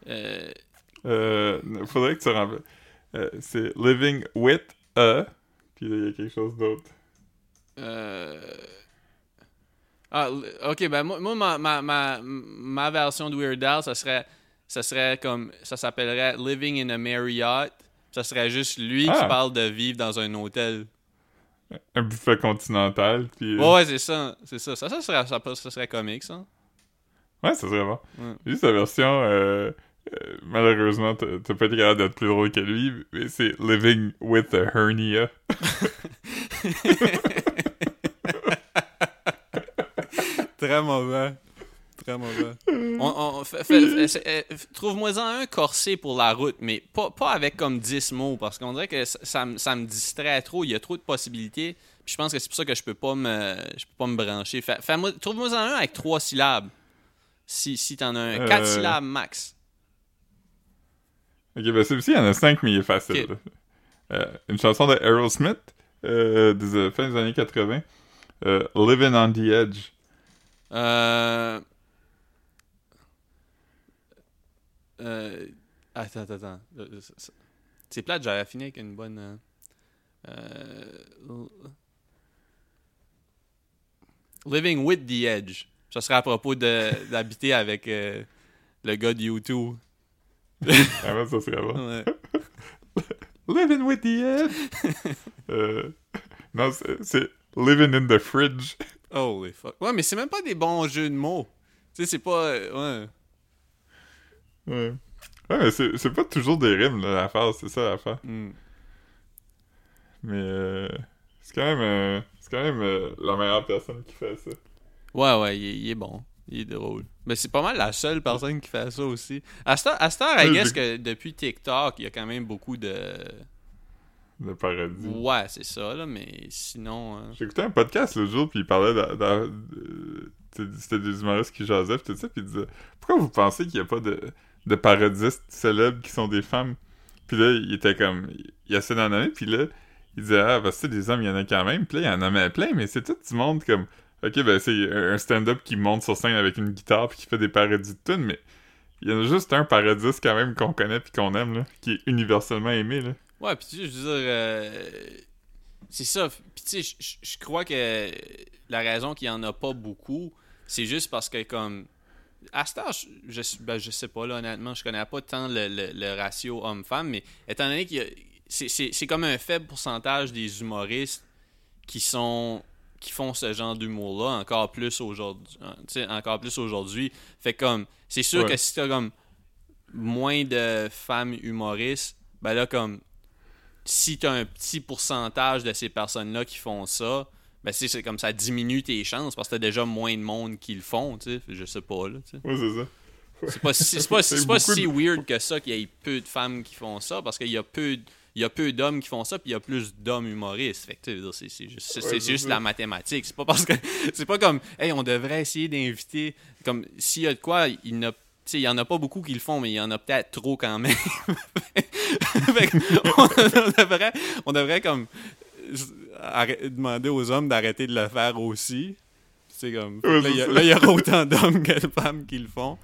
Euh... Euh, faudrait que tu remplaces. Euh, c'est living with a. Puis là, il y a quelque chose d'autre. Euh... Ah, ok, ben moi, moi, ma, ma, ma, ma version de Weird Al, ça serait, ça serait comme, ça s'appellerait Living in a Marriott. Ça serait juste lui qui Ah. parle de vivre dans un hôtel. Un buffet continental. Puis. euh, Ouais, ouais, c'est ça, c'est ça. Ça, ça serait, ça, ça serait comique, ça. Ouais, ça serait bon. Ouais. Juste la version. euh, euh, malheureusement, t'as t'as pas été capable d'être plus drôle que lui, mais c'est living with a hernia. Très mauvais. Très mauvais. On, on- fait- fait- fait- euh, Trouve-moi-en un corsé pour la route, mais pas, pas avec comme 10 mots, parce qu'on dirait que ça, ça me- ça me distrait trop. Il y a trop de possibilités. Puis je pense que c'est pour ça que je peux pas me, je peux pas me brancher. Trouve-moi-en un avec 3 syllabes. Si, si t'en as un. 4 Euh. syllabes max. Ok, ben celui-ci, il y en a 5, mais il est facile. Euh, une chanson de Aerosmith euh, des euh, fins des années 80. Euh, Living on the Edge. Euh... Euh... Attends, attends, attends. Euh, c'est- c'est- plate, j'aurais fini avec une bonne... euh, euh, Living with the Edge. Ça serait à propos de- d'habiter avec euh, le gars de YouTube. Ah ouais, ça serait bon. Ouais. Living with the Edge? euh, non, c'est- Living in the Fridge. Holy fuck. Ouais, mais c'est même pas des bons jeux de mots. Tu sais, c'est pas... euh, Ouais. Ouais. Ouais, mais c'est c'est pas toujours des rimes, là, l'affaire, c'est ça l'affaire. Hmm. Mais euh, c'est quand même, euh, c'est quand même euh, la meilleure personne qui fait ça. Ouais, ouais, il est, il est bon. Il est drôle. Mais c'est pas mal la seule personne qui fait ça aussi. À cette heure, à cette heure, I guess que depuis TikTok, il y a quand même beaucoup de. Le paradis. Ouais, c'est ça, là, mais sinon. J'ai écouté un podcast l'autre jour, puis il parlait de... de- de- de- C'était des humoristes qui jasaient, puis tout ça, puis il disait « Pourquoi vous pensez qu'il n'y a pas de, de parodistes célèbres qui sont des femmes? » Puis là, il était comme... Il essaie d'en nommer, puis là, il disait « Ah, parce que des hommes, il y en a quand même. » Puis là, il en nommait plein, mais c'est tout du monde comme... Ok, ben c'est un stand-up qui monte sur scène avec une guitare puis qui fait des parodies de tunes, mais il y en a juste un parodiste quand même qu'on connaît puis qu'on aime, là, qui est universellement aimé, là. Ouais, puis tu sais, je veux dire. euh, C'est ça. Puis tu sais, je- crois que la raison qu'il y en a pas beaucoup, c'est juste parce que, comme. À je, je, ben, je sais pas, là, honnêtement, je connais pas tant le, le- le ratio homme-femme, mais étant donné a. C'est, comme un faible pourcentage des humoristes qui sont qui font ce genre d'humour-là encore plus aujourd'hui. hein, encore plus aujourd'hui. Fait comme. C'est sûr Ouais. que si t'as comme moins de femmes humoristes, ben là, comme si tu as un petit pourcentage de ces personnes-là qui font ça, ben c'est c'est comme ça diminue tes chances parce que t'as déjà moins de monde qui le font, tu sais. Je sais pas, là, tu sais. Ouais, c'est ça. C'est pas, si- c'est pas, pas si de- weird que ça qu'il y ait peu de femmes qui font ça parce qu'il y a peu il y a peu d'hommes qui font ça puis il y a plus d'hommes humoristes. Fait que c'est c'est juste, Ouais, juste la mathématique. C'est pas parce que c'est pas comme hey, on devrait essayer d'inviter comme s'il y a de quoi, il y en a tu sais, il y en a pas beaucoup qui le font, mais il y en a peut-être trop quand même. Fait que on, on devrait, on devrait comme demander aux hommes d'arrêter de le faire aussi. C'est comme Ouais, là, il y aura autant d'hommes que de femmes qui le font.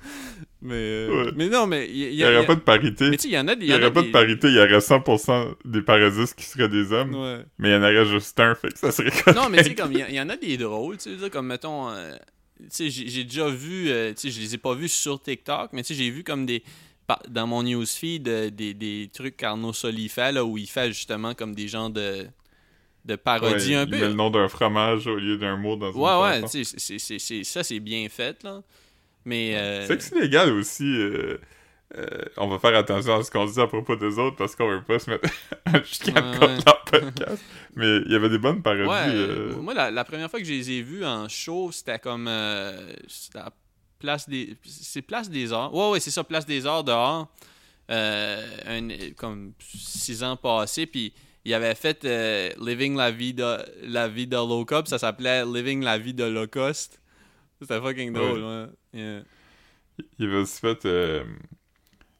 Mais, euh, Ouais. mais non, mais il y, a- Il n'y aurait pas de parité. mais tu il y en a des. Il n'y aurait pas de parité, il y aurait 100% des parodistes qui seraient des hommes, Ouais. mais il y en aurait juste un, fait que ça serait correct. Non, mais tu sais, comme il y, en a des drôles, tu sais, comme mettons, euh, tu sais, j'ai déjà vu, euh, tu sais, je les ai pas vus sur TikTok, mais tu sais, j'ai vu comme des, dans mon newsfeed, euh, des, des trucs qu'Arnaud Soli fait, là, où il fait justement comme des genres de, de Ouais, parodies un il peu. met le nom d'un fromage au lieu d'un mot dans une Ouais, ouais, chanson. tu sais, c'est- c'est- c'est- ça, c'est bien fait, là. Mais. euh, C'est que c'est légal aussi. euh, euh, on va faire attention à ce qu'on dit à propos des autres parce qu'on veut pas se mettre un chicane Ouais, contre ouais. leur podcast. Mais il y avait des bonnes parodies. Ouais, euh, moi, la, la première fois que je les ai vus en show, c'était comme. euh, c'était à Place des. C'est Place des Arts. Ouais, ouais, c'est ça, Place des Arts dehors. Un- comme six ans passés, puis il avait fait euh, Living la vie de la vie de low puis ça s'appelait Living la vie de low cost. C'était fucking drôle, ouais. Yeah. Il avait aussi fait. euh,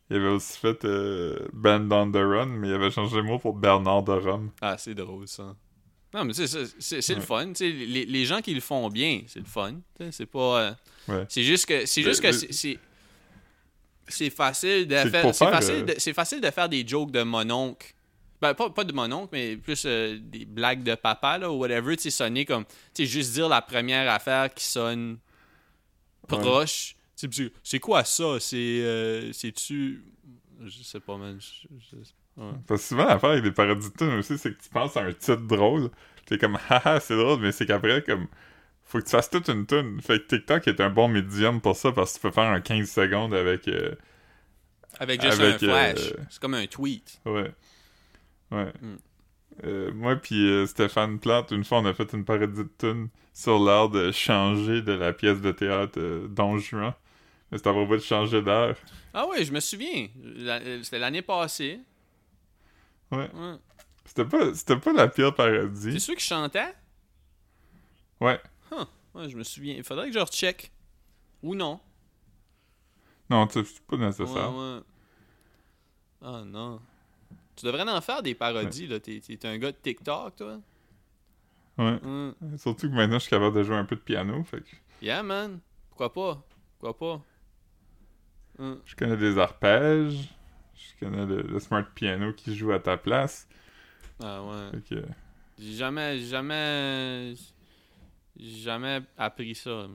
il avait aussi fait euh, Band on the Run, mais il avait changé le mot pour Bernard de Rome. Ah, c'est drôle ça. Non, mais c'est- c'est c'est le Ouais. fun. Les, les gens qui le font bien, c'est le fun. C'est pas. euh, Ouais. C'est juste que c'est juste Mais- que c'est- c'est facile de faire c'est facile euh, de c'est facile de faire des jokes de mononcle. Ben pas, pas de mononcle mais plus euh, des blagues de papa là ou whatever, tu sais sonner comme tu sais juste dire la première affaire qui sonne proche. Tu sais, puis c'est- quoi ça? C'est euh, c'est tu je sais pas man. je- ouais. Parce que souvent, l'affaire avec des parodies de aussi, c'est que tu penses à un titre drôle. T'es comme, haha, c'est drôle, mais c'est qu'après, comme, faut que tu fasses toute une tune. Fait que TikTok est un bon médium pour ça parce que tu peux faire un 15 secondes avec. euh, Avec juste Avec, un flash. euh, C'est comme un tweet. Ouais. Ouais. Mm. Euh, moi puis euh, Stéphane Plante, une fois, on a fait une parodie de tune sur l'art de changer de la pièce de théâtre euh, Don Juan. Mais c'était à propos de changer d'air. Ah ouais, je me souviens. C'était l'année passée. Ouais. Ouais. C'était pas, c'était pas la pire parodie. C'est sûr qui chantait? Ouais. Ouais, je me souviens. Il faudrait que je recheck. Ou non. Non, tu sais, c'est pas nécessaire. Ouais, ouais. Ah non. Tu devrais en faire des parodies, là. T'es, t'es un gars de TikTok, toi. Ouais. Hum. Surtout que maintenant, je suis capable de jouer un peu de piano. Fait que Yeah, man. Pourquoi pas? Pourquoi pas? Hum. je connais des arpèges. Je connais le, le smart piano qui joue à ta place. Ah ouais. Fait que, J'ai jamais, jamais, jamais appris ça.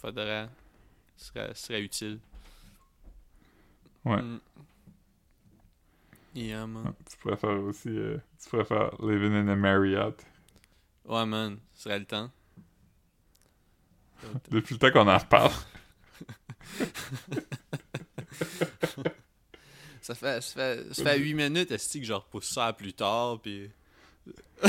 Faudrait, ce serait, serait utile. Ouais. Hum. Yeah, man. tu pourrais faire aussi... euh, tu pourrais faire Living in a Marriott. Ouais, man. Ce serait le temps. Depuis le temps qu'on en reparle. Ça fait, ça fait, ça fait 8 minutes, est-ce que je repousse ça à plus tard, puis...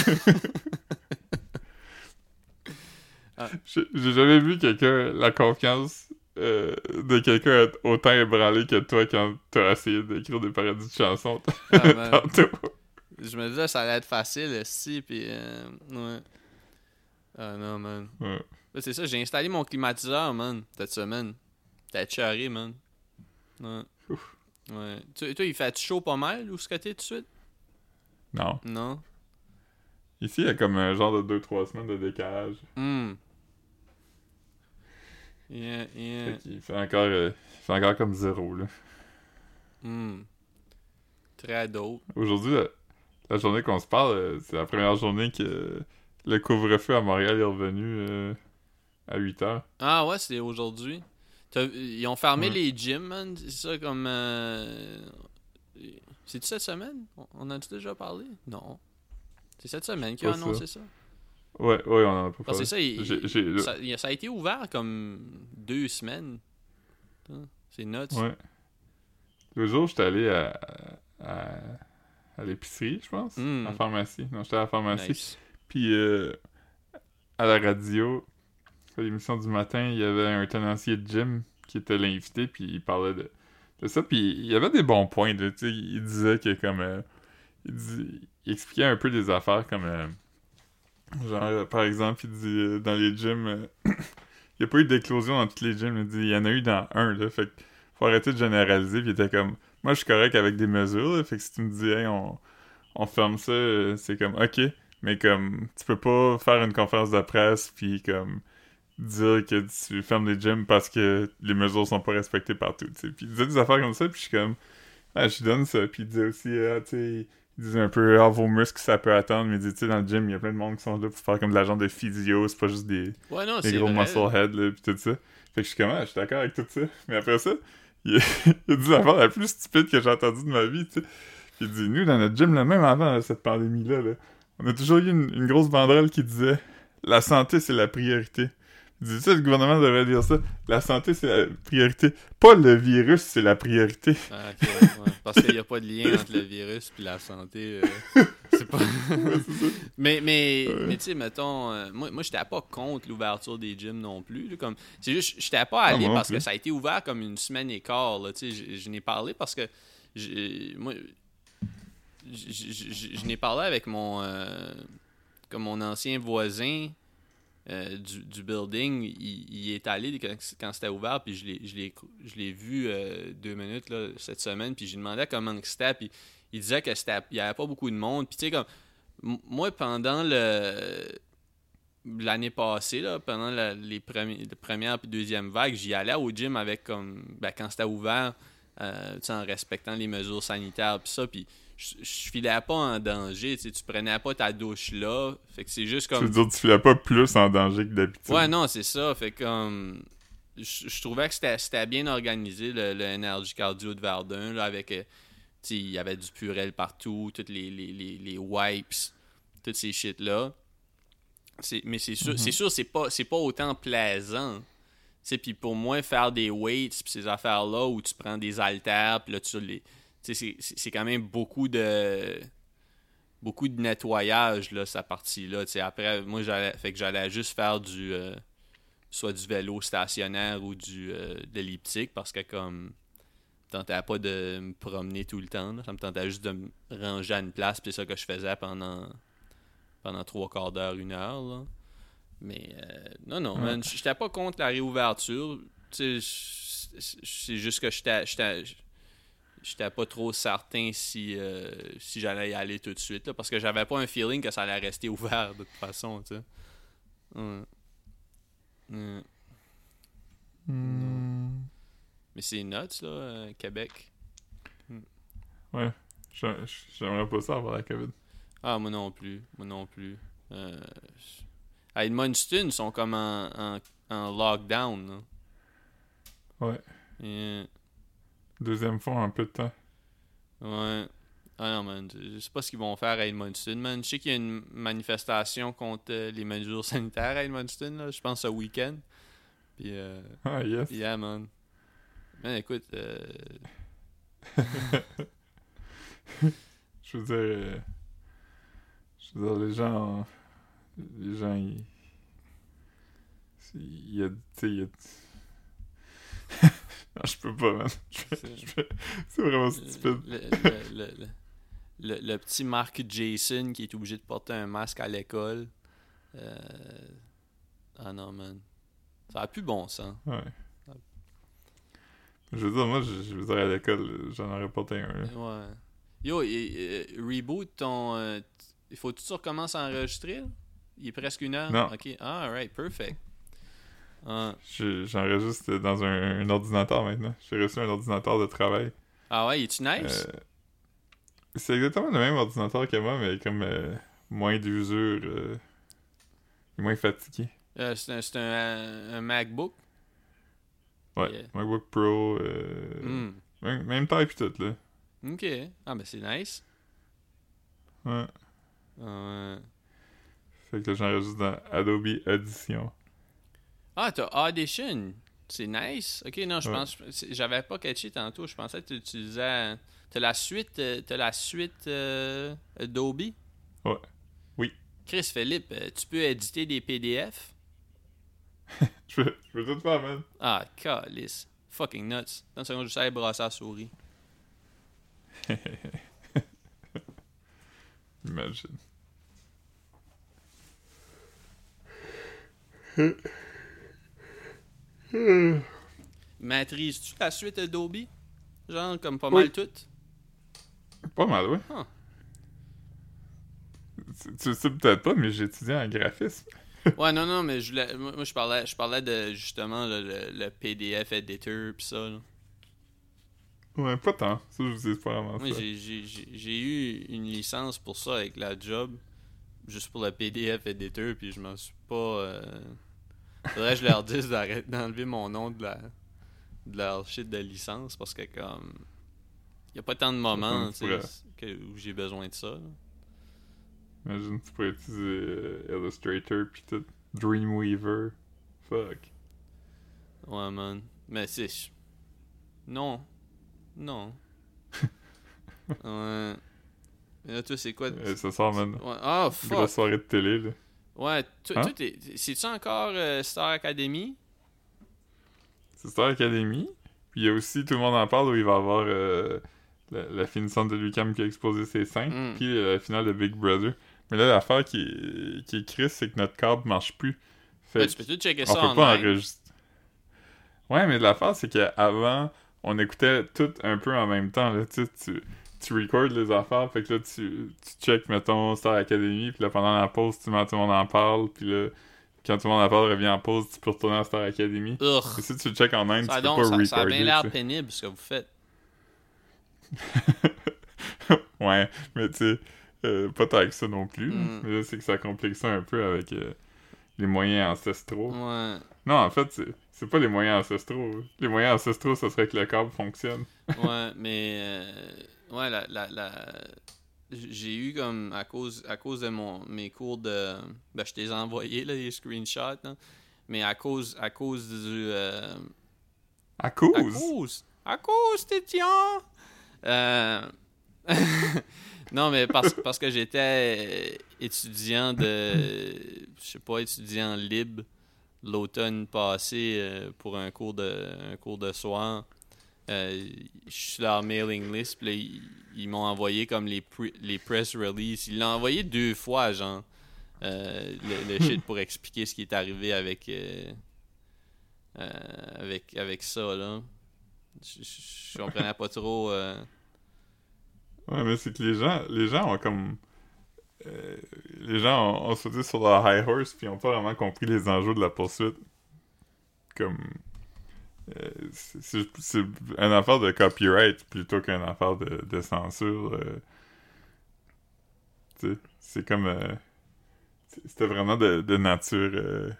J'ai j'ai jamais vu quelqu'un, la confiance euh, de quelqu'un être autant ébranlé que toi quand t'as essayé d'écrire des parodies de chansons Ah, man. tantôt. Je me disais ça allait être facile, si, puis... euh, ouais. Ah non, man. Ouais. C'est ça, j'ai installé mon climatiseur, man, cette semaine. T'as charré, man. Ouais. Ouais. Tu- toi, il fait chaud pas mal, où ce t'es tout de suite? Non. Non? Ici, il y a comme un genre de 2-3 semaines de décalage. Hum. Yeah, yeah. Fait qu'il fait encore, euh, il fait encore comme zéro, là. Hum. Très dope. Aujourd'hui, la, la journée qu'on se parle, euh, c'est la première journée que le couvre-feu à Montréal est revenu euh, à 8 heures. Ah ouais, c'est aujourd'hui. Ils ont fermé les gyms, man. C'est ça comme. euh, C'est-tu cette semaine? On- On a-tu déjà parlé? Non. C'est cette semaine qu'ils ont ça. annoncé ça. Ouais, ouais, on en a pas parlé. c'est ça, il- ça, a été ouvert comme deux semaines. Hein, C'est nuts. Ouais. Le jour, j'étais allé à, à, à l'épicerie, je pense. Mm. À la pharmacie. Non, j'étais à la pharmacie. Nice. Puis euh, à la radio, à l'émission du matin, il y avait un tenancier de gym qui était l'invité, puis il parlait de, de ça. Puis il y avait des bons points. il disait que comme. euh, il, il expliquait un peu des affaires comme. euh, genre, euh, par exemple, il dit euh, dans les gyms. euh, il n'y a pas eu d'éclosion dans tous les gyms. Il dit il y en a eu dans un. Là, fait faut arrêter de généraliser. Puis il était comme. Moi, je suis correct avec des mesures. là, fait que si tu me dis, hey, on, on ferme ça, c'est comme, ok. Mais comme, tu peux pas faire une conférence de presse puis comme dire que tu fermes les gyms parce que les mesures sont pas respectées partout. Puis il disait des affaires comme ça, puis je suis comme, ah, je donne ça. Puis il disait aussi, ah, tu sais, il disait un peu, ah, vos muscles, ça peut attendre. Mais il dit, tu sais, dans le gym, il y a plein de monde qui sont là pour faire comme de l'agent de physio, c'est pas juste des, Ouais, non, des gros vrai. muscle head, là, pis tout ça. Fait que je suis comme, ah, je suis d'accord avec tout ça. Mais après ça, il, il a dit l'affaire la plus stupide que j'ai entendue de ma vie, tu sais. Il dit, nous, dans notre gym, là, même avant là, cette pandémie-là, là, on a toujours eu une, une grosse banderole qui disait, la santé, c'est la priorité. Dit ça, le gouvernement devrait dire ça. La santé, c'est la priorité. Pas le virus, c'est la priorité. Ah, ouais. Parce qu'il n'y a pas de lien entre le virus et la santé. euh, c'est pas. mais, mais, Ouais. mais tu sais, mettons, euh, moi, moi j'étais pas contre l'ouverture des gyms non plus. là, comme, c'est juste, j'étais pas allé Ah, moi non parce que ça a été ouvert comme une semaine et quart. Là, je, je n'ai parlé parce que. Moi, je, je- je- je n'ai parlé avec mon. euh, comme mon ancien voisin. Euh, du, du building, il, il est allé quand, quand c'était ouvert, puis je l'ai, vu euh, deux minutes là, cette semaine, puis j'ai demandé comment c'était, puis il disait que c'était, il y avait pas beaucoup de monde, puis tu sais comme moi pendant le l'année passée là, pendant la, les premiers, la première puis deuxième vague, j'y allais au gym avec comme ben, quand c'était ouvert, euh, en respectant les mesures sanitaires puis ça, puis je, je filais pas en danger, tu sais, tu prenais pas ta douche là, fait que c'est juste Tu veux comme dire, tu filais pas plus en danger que d'habitude. Ouais, non, c'est ça. Fait comme. Je, je trouvais que c'était bien organisé, le, le Energy Cardio de Verdun, là, avec. euh, tu sais, il y avait du purel partout, toutes les, les, les, les wipes, toutes ces shit-là. Mais c'est sûr, c'est sûr, c'est pas, c'est pas autant plaisant. Puis pour moi, faire des weights, puis ces affaires-là où tu prends des haltères, puis là, tu les. C'est- quand même beaucoup de beaucoup de nettoyage là sa partie là après moi j'allais fait que j'allais juste faire du euh, soit du vélo stationnaire ou du euh, de l'elliptique parce que comme tentait pas de me promener tout le temps là. ça me tentait juste de me ranger à une place puis c'est ça que je faisais pendant pendant trois quarts d'heure une heure là. mais euh, non non Ouais. j'étais pas contre la réouverture c'est juste que j'étais j'étais pas trop certain si, euh, si j'allais y aller tout de suite. là, parce que j'avais pas un feeling que ça allait rester ouvert de toute façon, tu sais. Ouais. Ouais. Hmm. Mais c'est nuts, là, euh, Québec. J'a- J'aimerais pas ça avoir la COVID. Ah, moi non plus. Moi non plus. Euh, à Edmundston, ils sont comme en, en, en lockdown. Là. Ouais. Yeah. Deuxième fois en un peu de temps. Ouais. Ah non, man. Je sais pas ce qu'ils vont faire à Edmundston, man. Je sais qu'il y a une manifestation contre euh, les mesures sanitaires à Edmundston, là. Je pense ce week-end. Puis, euh, Ah, yes. yeah, man. Man, écoute, euh, Je veux dire, euh, je veux dire, les gens, les gens, ils, il y a, tu sais, il y a, je peux pas, man. C'est- vraiment stupide. le, le, le, le- petit Mark Jason qui est obligé de porter un masque à l'école. Euh, Ah non, man. Ça a plus bon sens. Ouais. Je veux dire, moi, je, je veux dire, à l'école, j'en aurais porté un, là. Ouais. Yo, et- reboot ton. euh, il faut que tu recommences à enregistrer? Il est presque une heure? Non. Ok. Ah, alright, perfect. Je- J'enregistre dans un, un ordinateur maintenant. J'ai reçu un ordinateur de travail. Ah ouais, es-tu nice? Euh, c'est exactement le même ordinateur que moi, mais comme euh, moins d'usure, euh, et moins fatigué. Euh, c'est un, un, un MacBook? Ouais, Yeah. MacBook Pro, Hmm. même, même taille pis tout, là. Ok. Ah, ben c'est nice. Ouais. Ah. Fait que j'enregistre dans Adobe Audition. Ah, t'as Audition. C'est nice. Ok, non, je Ouais. pense. J'avais pas catché tantôt. Je pensais que tu utilisais. T'as la suite. euh, T'as la suite euh, Adobe? Ouais. Oui. Chris Philippe, euh, tu peux éditer des PDF? Je peux, je peux tout faire, man. Ah, calice. Fucking nuts. Dans une seconde, je sais aller brasser la souris. Imagine. Maîtrises-tu la suite Adobe? Genre, comme pas Oui. mal toutes? Pas mal, oui. Ah. Tu, tu le sais peut-être pas, mais j'ai étudié en graphisme. Ouais, non, non, mais je voulais, moi, je parlais, je parlais de justement le, le PDF editor pis ça. là. Ouais, pas tant. Ça, je vous dis pas vraiment Moi, j'ai eu une licence pour ça avec la job, juste pour le PDF editor, puis je m'en suis pas. Euh... Faudrait que je leur dise d'arrêter d'enlever mon nom de la de leur shit de licence parce que comme y a pas tant de moments tu tu sais, pourrais- que- où j'ai besoin de ça. là. Imagine, tu pourrais utiliser euh, Illustrator pis tout. Dreamweaver. Fuck. Ouais, man. Mais c'est. Non. Non. ouais. Et là, toi, c'est quoi? Euh, ce soir, man. Ouais. Ah, Grosse fuck. soirée de télé, là. Ouais, toi, Hein? c'est-tu encore euh, Star Academy? C'est Star Academy. Puis il y a aussi Tout le monde en parle où il va y avoir euh, la, la finissante de Lucam qui a exposé ses seins. Mm. Puis la finale de Big Brother. Mais là, l'affaire qui est, qui est triste, c'est que notre câble marche plus. Fait Ouais, tu peux tout checker on ça peut en pas enregistrer. Ouais, mais l'affaire, c'est qu'avant, on écoutait tout un peu en même temps. Là. Tu, tu, tu recordes les affaires, fait que là, tu, tu check, mettons, Star Academy, puis là, pendant la pause, tu mets tout le monde en parle, puis là, quand tout le monde en parle revient en pause, tu peux retourner à Star Academy. Urgh. Si tu le check en même, Ça tu peux pas ça, recorder. ça a bien l'air pénible ce que vous faites. ouais, mais tu sais, euh, pas tant que ça non plus. Mm. Mais là, c'est que ça complique ça un peu avec euh, les moyens ancestraux. Ouais. Non, en fait, c'est, c'est pas les moyens ancestraux. Les moyens ancestraux, ça serait que le câble fonctionne. Ouais, mais. euh, ouais, la. la, la- J'ai eu comme. À cause, à cause de mon, mes cours de. Ben, je t'ai envoyés, là, les screenshots. là. Mais à cause, à cause du. euh, À À cause! cause. À cause, Tétian! Euh... non, mais parce, parce que j'étais étudiant de. Je sais pas, étudiant libre l'automne passé euh, pour un cours de, un cours de soir. Euh, je suis sur leur mailing list, puis là, ils, ils m'ont envoyé comme les, pre- les press releases. Ils l'ont envoyé deux fois, genre. euh, le, le shit pour expliquer ce qui est arrivé avec. euh, avec, avec ça, là. Je, je, je comprenais pas trop. Ouais, mais c'est que les gens, les gens ont comme. les gens ont, ont sauté sur leur high horse puis ont pas vraiment compris les enjeux de la poursuite. Comme. Euh, c'est- une affaire de copyright plutôt qu'une affaire de, de censure. euh. Tu sais, c'est comme. euh, C'était vraiment de, de nature. euh,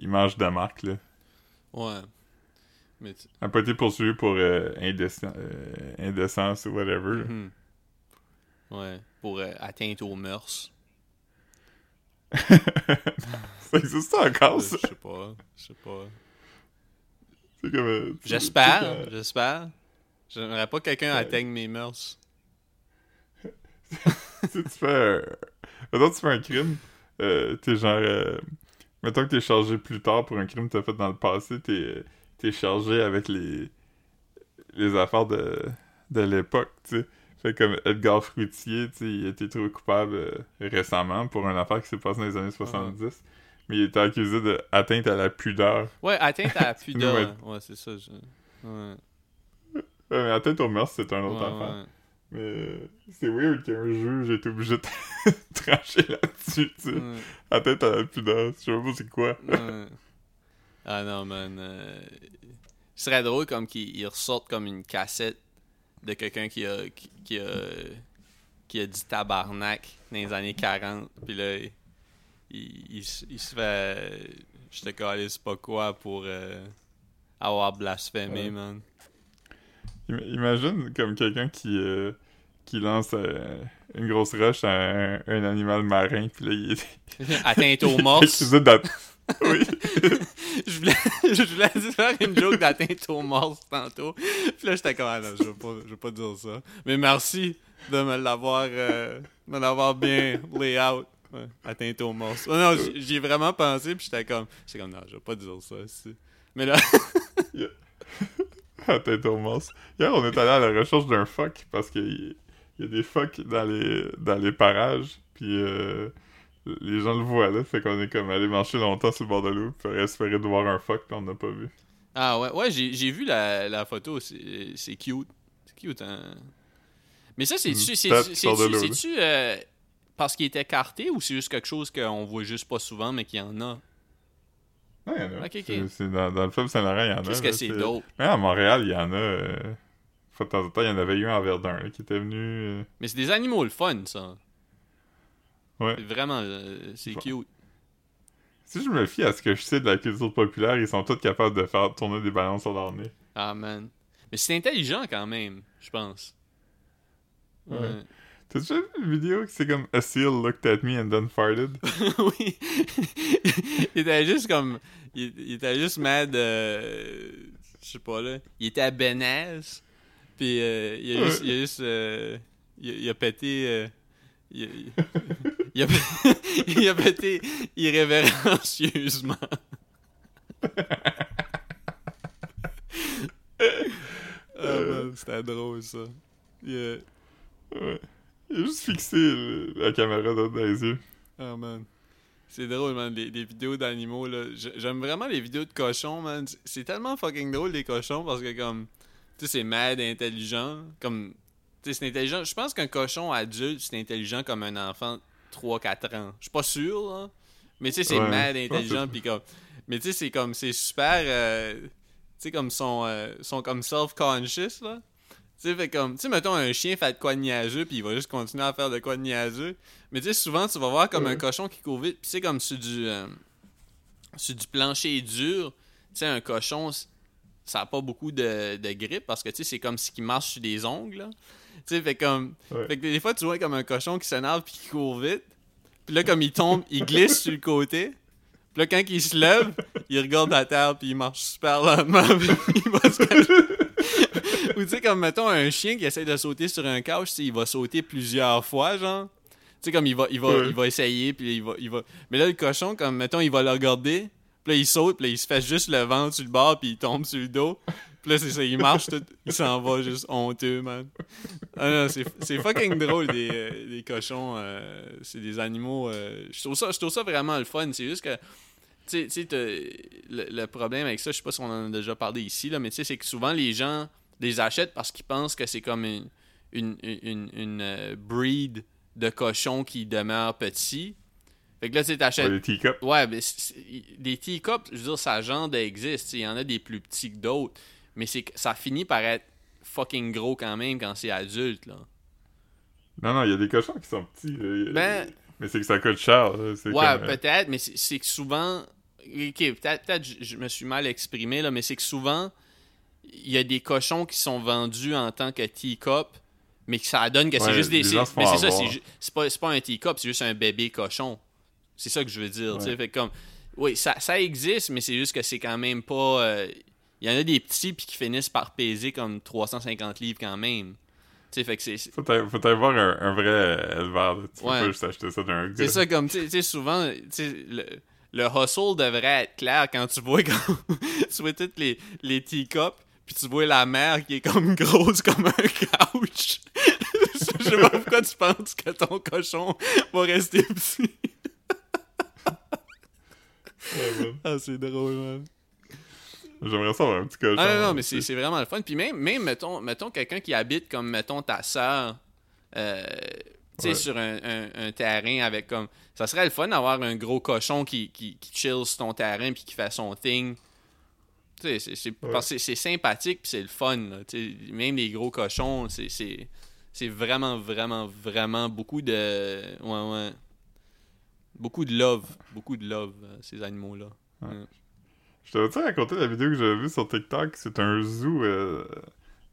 image de marque, là. Ouais. Mais tu- Elle n'a pas été poursuivie pour indécen- indécence ou whatever. Mhm. Ouais. Pour atteinte aux mœurs. ça existe encore, ça? Je sais pas. Je sais pas. C'est comme. euh, tu- J'espère. euh, J'espère. J'aimerais pas que quelqu'un atteigne mes mœurs. si tu fais. Mettons, tu fais un crime, euh, t'es genre. euh, Mettons que t'es chargé plus tard pour un crime que t'as fait dans le passé, t'es t'es chargé avec les. les affaires de, de l'époque, tu sais. Fait comme Edgar Fruitier, tu sais, il a été trouvé coupable euh, récemment pour une affaire qui s'est passée dans les années 70. Mais il était accusé d'atteinte à la pudeur. Ouais, atteinte à la pudeur. Ouais. Ouais, c'est ça. je- Ouais. Ouais, mais atteinte au mœurs, c'est un autre Ouais, affaire. Mais euh, c'est weird qu'un juge été obligé de trancher là-dessus, tu sais. Atteinte à la pudeur, je sais pas c'est quoi. Ah non, man. euh, Ce serait drôle comme qu'ils ils ressortent comme une cassette de quelqu'un qui a, qui, qui a qui a dit tabarnak dans les années 40. Puis là, il, il, se- il se fait. Je te calisse pas quoi pour euh, avoir blasphémé, Ouais. man. Im- Imagine comme quelqu'un qui, euh, qui lance euh, une grosse roche à un, un animal marin, puis là, il est... Atteinte aux morses. oui. je, voulais, je voulais dire faire une joke d'atteinte aux morses tantôt. Puis là, j'étais comme, ah non, je veux pas, je veux pas dire ça. Mais merci de me l'avoir, euh, me l'avoir bien lay out. Ouais, atteinte aux morses. Oh non, j'y ai vraiment pensé, puis j'étais comme, j'étais comme, non, je veux pas dire ça. si. Mais là, Atteinte au monstre. Hier, on est allé à la recherche d'un phoque, parce qu'il y a des phoques dans les, dans les parages, puis euh, les gens le voient là, fait qu'on est comme allé marcher longtemps sur le bord de l'eau, pour espérer de voir un phoque, puis on n'a pas vu. ah ouais, ouais, j'ai, j'ai vu la, la photo, c'est, c'est cute. C'est cute, hein. Mais ça, c'est-tu, de c'est-tu, parce qu'il était carté ou c'est juste quelque chose qu'on voit juste pas souvent, mais qu'il y en a? Non, il y en a. C'est- dans, dans le fleuve Saint-Laurent, il y en a. Qu'est-ce que c'est dope? Même à Montréal, il y en a. Euh... De temps en temps, il y en avait eu un en Verdun là, qui était venu. euh, Mais c'est des animaux le fun, ça. Ouais. Vraiment, euh, c'est cute. Si je me fie à ce que je sais de la culture populaire, ils sont tous capables de faire tourner des ballons sur leur nez. Ah, man. Mais c'est intelligent quand même, je pense. Ouais. Ouais. T'as déjà vu une vidéo qui c'est comme A seal looked at me and then farted? oui. il était juste comme. Il, il était juste mad. euh, je sais pas là. Il était à Benaz. Puis euh, il a juste. Il a, juste euh, il, il a pété. il, il- a, il a pété irrévérencieusement. Ah, C'était drôle ça. Yeah. Ouais. Il a juste fixé la caméra dans les yeux. Oh man. C'est drôle, man, les, les vidéos d'animaux, là. J'aime vraiment les vidéos de cochons, man. C'est- tellement fucking drôle, les cochons, parce que, comme, tu sais, c'est mad intelligent. Comme, tu sais, c'est intelligent. Je pense qu'un cochon adulte, c'est intelligent comme un enfant de 3-4 ans. Je suis pas sûr, là. Mais, tu sais, c'est Ouais, mad intelligent, pis comme... Mais, tu sais, c'est comme, c'est super... euh, tu sais, comme, sont, euh, sont comme self-conscious, là. Tu sais, fait comme, tu sais, mettons, un chien fait de quoi de niaiseux, puis il va juste continuer à faire de quoi de niaiseux. Mais tu sais, souvent, tu vas voir comme Ouais. un cochon qui court vite, puis c'est comme sur du, euh, sur du plancher dur. Tu sais, un cochon, ça a pas beaucoup de, de grippe, parce que, tu sais, c'est comme si il marche sur des ongles, là. Tu sais, fait comme... Ouais. Fait que des fois, tu vois comme un cochon qui s'énerve puis qui court vite. Puis là, comme il tombe, il glisse sur le côté. Puis là, quand il se lève, il regarde la terre puis il marche super lentement. puis il va se. Ou tu sais, comme mettons un chien qui essaie de sauter sur un couch, il va sauter plusieurs fois, genre. Tu sais, comme il va, il va, Ouais. il va essayer, puis il va, il va. Mais là, le cochon, comme mettons, il va le regarder. Puis là, il saute, puis là, il se fait juste le ventre sur le bord, puis il tombe sur le dos. Puis là, c'est ça, il marche tout. Il s'en va juste honteux, man. Ah non, c'est fucking drôle, des, euh, des cochons. euh, c'est des animaux. euh, je, trouve ça, je trouve ça vraiment le fun. C'est juste que. Tu sais- le, le problème avec ça, je sais pas si on en a déjà parlé ici, là, mais tu sais, c'est que souvent les gens les achètent parce qu'ils pensent que c'est comme une, une, une, une, euh, breed de cochons qui demeure petit. Fait que là, tu sais, Ouais, t'achètes. les teacups. Ouais, mais des teacups, je veux dire, ça genre existe. Il y en a des plus petits que d'autres. Mais c'est que ça finit par être fucking gros quand même quand c'est adulte, là. Non, non, il y a des cochons qui sont petits. Ben, Mais c'est que ça coûte cher. ouais, comme, euh, peut-être, mais c'est que souvent. Ok, peut-être peut je, je me suis mal exprimé, là, mais c'est que souvent, il y a des cochons qui sont vendus en tant que teacup, mais que ça donne que c'est juste des. c'est- Mais c'est ça, avoir. c'est pas, c'est pas un teacup, c'est juste un bébé cochon. C'est ça que je veux dire. Ouais. Fait comme. Oui, ça, ça existe, mais c'est juste que c'est quand même pas. euh, Il y en a des petits puis qui finissent par peser comme 350 livres quand même. Tu sais, fait que c'est. Faut aller faut aller voir un, un vrai éleveur. Tu peux Ouais. pas juste acheter ça d'un gars. C'est ça, comme, tu sais- souvent, le, le hustle devrait être clair quand tu vois, comme, tu vois toutes les, les teacups, puis tu vois la mère qui est comme grosse comme un couch. Je sais pas pourquoi tu penses que ton cochon va rester petit. Ouais. Ah, c'est drôle, man. J'aimerais ça avoir un petit cochon. Ah non, mais c'est c'est vraiment le fun. Puis même, même mettons, mettons quelqu'un qui habite comme, mettons, ta sœur, euh, tu sais, Ouais. sur un, un- un terrain avec comme... Ça serait le fun d'avoir un gros cochon qui, qui, qui chill sur ton terrain puis qui fait son thing. C'est- c'est Ouais. sympathique puis c'est le fun, là. Même les gros cochons, c'est- c'est c'est vraiment, vraiment, vraiment beaucoup de... Ouais, ouais. Beaucoup de love. Beaucoup de love, euh, ces animaux-là. Je t'avais-tu raconté la vidéo que j'avais vue sur TikTok? C'est un zoo euh,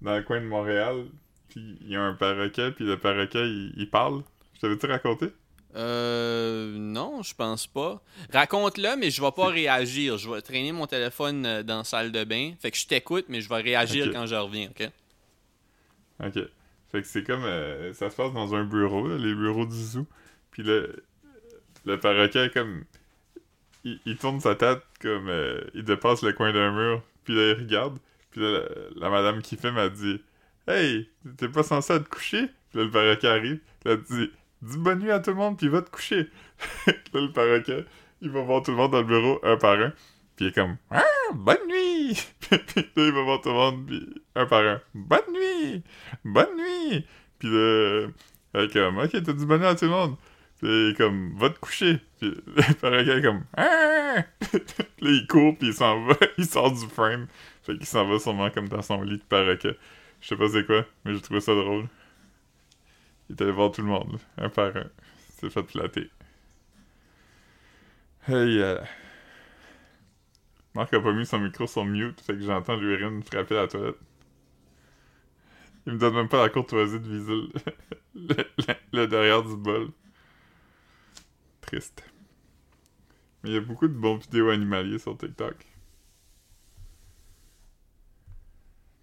dans le coin de Montréal. Puis il y a un perroquet, puis le perroquet, il, il parle. Je t'avais-tu raconté? Euh, non, je pense pas. Raconte-le, mais je vais pas réagir. Je vais traîner mon téléphone euh, dans la salle de bain. Fait que je t'écoute, mais je vais réagir quand je reviens, ok? Ok. Fait que c'est comme... euh, ça se passe dans un bureau, là, les bureaux du zoo. Puis le, le perroquet, comme... Il, il tourne sa tête comme... euh, il dépasse le coin d'un mur. Puis là, il regarde. Puis là, la, la madame qui filme, a dit... Hey, t'es pas censé être couché? Puis là, le perroquet arrive. Puis elle dit... Dis bonne nuit à tout le monde, puis va te coucher. là, le perroquet, il va voir tout le monde dans le bureau, un par un. Puis il est comme... Ah, bonne nuit! puis là, il va voir tout le monde, puis un par un. Bonne nuit! Bonne nuit! Puis là, elle est comme, ok, t'as dit bonne nuit à tout le monde. Puis il est comme, va te coucher. Puis le perroquet est comme, ah! Là, il court, puis il s'en va, il sort du frame. Fait qu'il s'en va sûrement comme dans son lit de perroquet. Je sais pas c'est quoi, mais j'ai trouvé ça drôle. Il est allé voir tout le monde, un par un. Il s'est fait flatter. Hey, euh... Marc a pas mis son micro sur mute, fait que j'entends l'urine frapper la toilette. il me donne même pas la courtoisie de viser le derrière du bol. Triste. Mais il y a beaucoup de bons vidéos animaliers sur TikTok.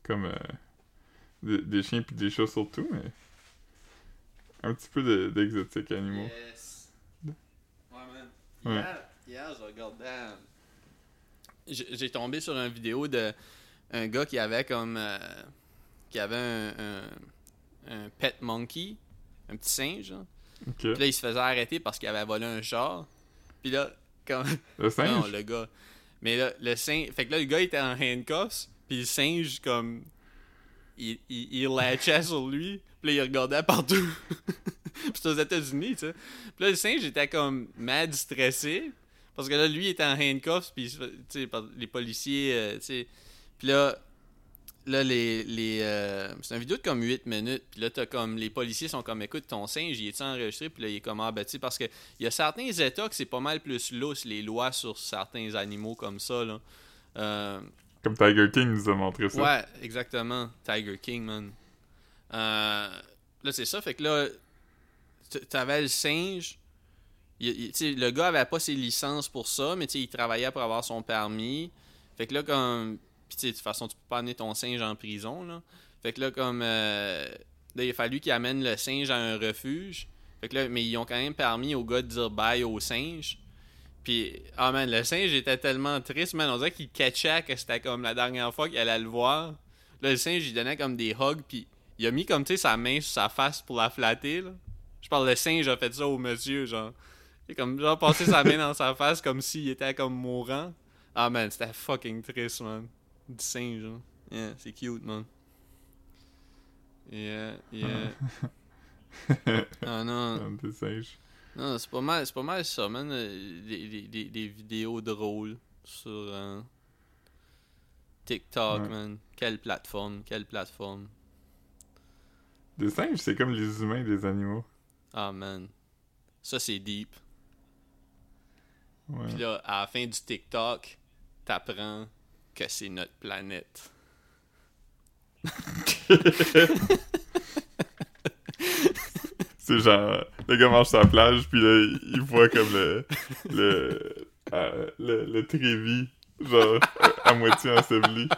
Comme euh, des, des chiens puis des chats surtout, mais un petit peu de- d'exotiques animaux. Yes. Ouais, man. Ouais. Hier, hier, je regardais. euh, J'ai tombé sur une vidéo de un gars qui avait comme. euh, qui avait un, un, un pet monkey, un petit singe. hein. Puis là, il se faisait arrêter parce qu'il avait volé un char. Puis là, comme. Le singe? Non, le gars. Mais là, le singe. Fait que là, le gars était en handcuffs. Puis le singe, comme. Il, il, il latchait sur lui. Puis là, il regardait partout. puis c'était aux États-Unis, tu sais. Puis là, le singe était comme mad stressé. Parce que là, lui, il était en handcuffs. Puis, les policiers, euh, tu sais. Puis là. Là, les. les euh, c'est une vidéo de comme 8 minutes. Puis là, t'as comme. Les policiers sont comme, écoute, ton singe, il est-tu enregistré? Puis là, il est comme, ah, ben, tu parce que il y a certains États que c'est pas mal plus lousse, les lois sur certains animaux comme ça, là. Euh, Comme Tiger King nous a montré ça. ouais, exactement. Tiger King, man. Euh, là, c'est ça. Fait que là, t'avais le singe. Il- il- le gars avait pas ses licences pour ça, mais il travaillait pour avoir son permis. Fait que là, comme. Puis, de toute façon, tu peux pas amener ton singe en prison, là. Fait que là, comme. euh, Là, il a fallu qu'il amène le singe à un refuge. Fait que là, mais ils ont quand même permis au gars de dire bye au singe. Puis, ah man, le singe était tellement triste, man. On dirait qu'il catchait que c'était comme la dernière fois qu'il allait le voir. Là, le singe, il donnait comme des hugs, puis il a mis comme, tu sais, sa main sur sa face pour la flatter, là. Je parle, le singe a fait ça au monsieur, genre. Il a comme, genre, passé sa main dans sa face comme s'il était comme mourant. Ah man, c'était fucking triste, man. Du singe, là. Yeah, c'est cute, man. Yeah, yeah. Ah non. Des singes. Non, c'est pas mal, c'est pas mal ça, man. euh, Des, des, des, vidéos drôles sur euh, TikTok, Ouais. man. Quelle plateforme, quelle plateforme. Des singes, c'est comme les humains des animaux. Ah, man. Ça, c'est deep. Puis là, à la fin du TikTok, t'apprends que c'est notre planète. C'est genre, le gars mange sa plage, puis là, il voit comme le. le. euh, le, le trévis, genre, à, moitié enseveli.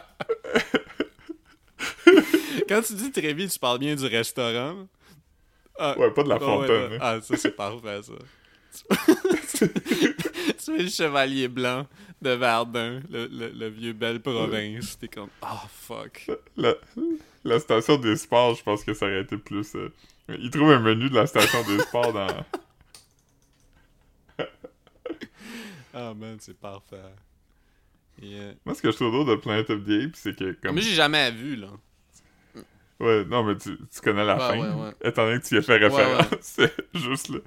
Quand tu dis très vite, tu parles bien du restaurant. Ah, Ouais, pas de la ah ouais, fontaine. là. Ah, ça, c'est parfait, ça. tu es le chevalier blanc de Verdun, le, le, le vieux belle province. T'es comme, oh fuck. La, la station des sports, je pense que ça aurait été plus. euh, il trouve un menu de la station des sports dans. Ah man, c'est parfait. Yeah. Moi, ce que je trouve drôle de Planet of the Apes, c'est que comme. Moi, j'ai jamais vu, là. Ouais, non, mais tu, tu connais la Ouais, fin. ouais, ouais. Étant donné que tu y as fait référence, ouais. c'est juste là.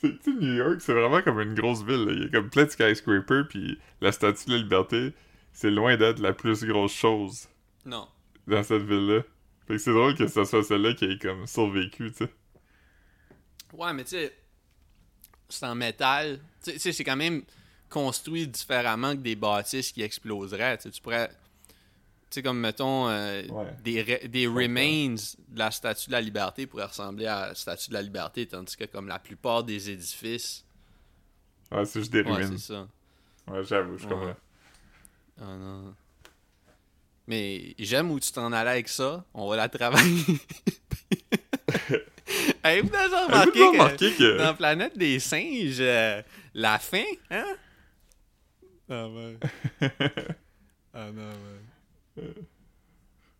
C'est- Tu sais, New York, c'est vraiment comme une grosse ville. là. Il y a comme plein de skyscrapers, puis la statue de la liberté, c'est loin d'être la plus grosse chose Non. dans cette ville-là. Fait que c'est drôle que ce soit celle-là qui ait comme survécu, tu sais. Ouais, mais tu sais, c'est en métal. Tu sais- c'est quand même construit différemment que des bâtisses qui exploseraient. Tu pourrais. Tu sais, comme mettons, euh, Ouais. des, re- des remains de la statue de la liberté pourraient ressembler à la statue de la liberté, tandis que comme la plupart des édifices. Ouais, c'est juste des Ouais, ruines. c'est ça. Ouais, j'avoue, je Ouais. comprends. Ah non. Mais j'aime où tu t'en allais avec ça. On va la travailler. Avez-vous déjà remarqué que remarqué que. dans Planète des singes, euh, la fin, hein? Ah ouais. ah non, ouais.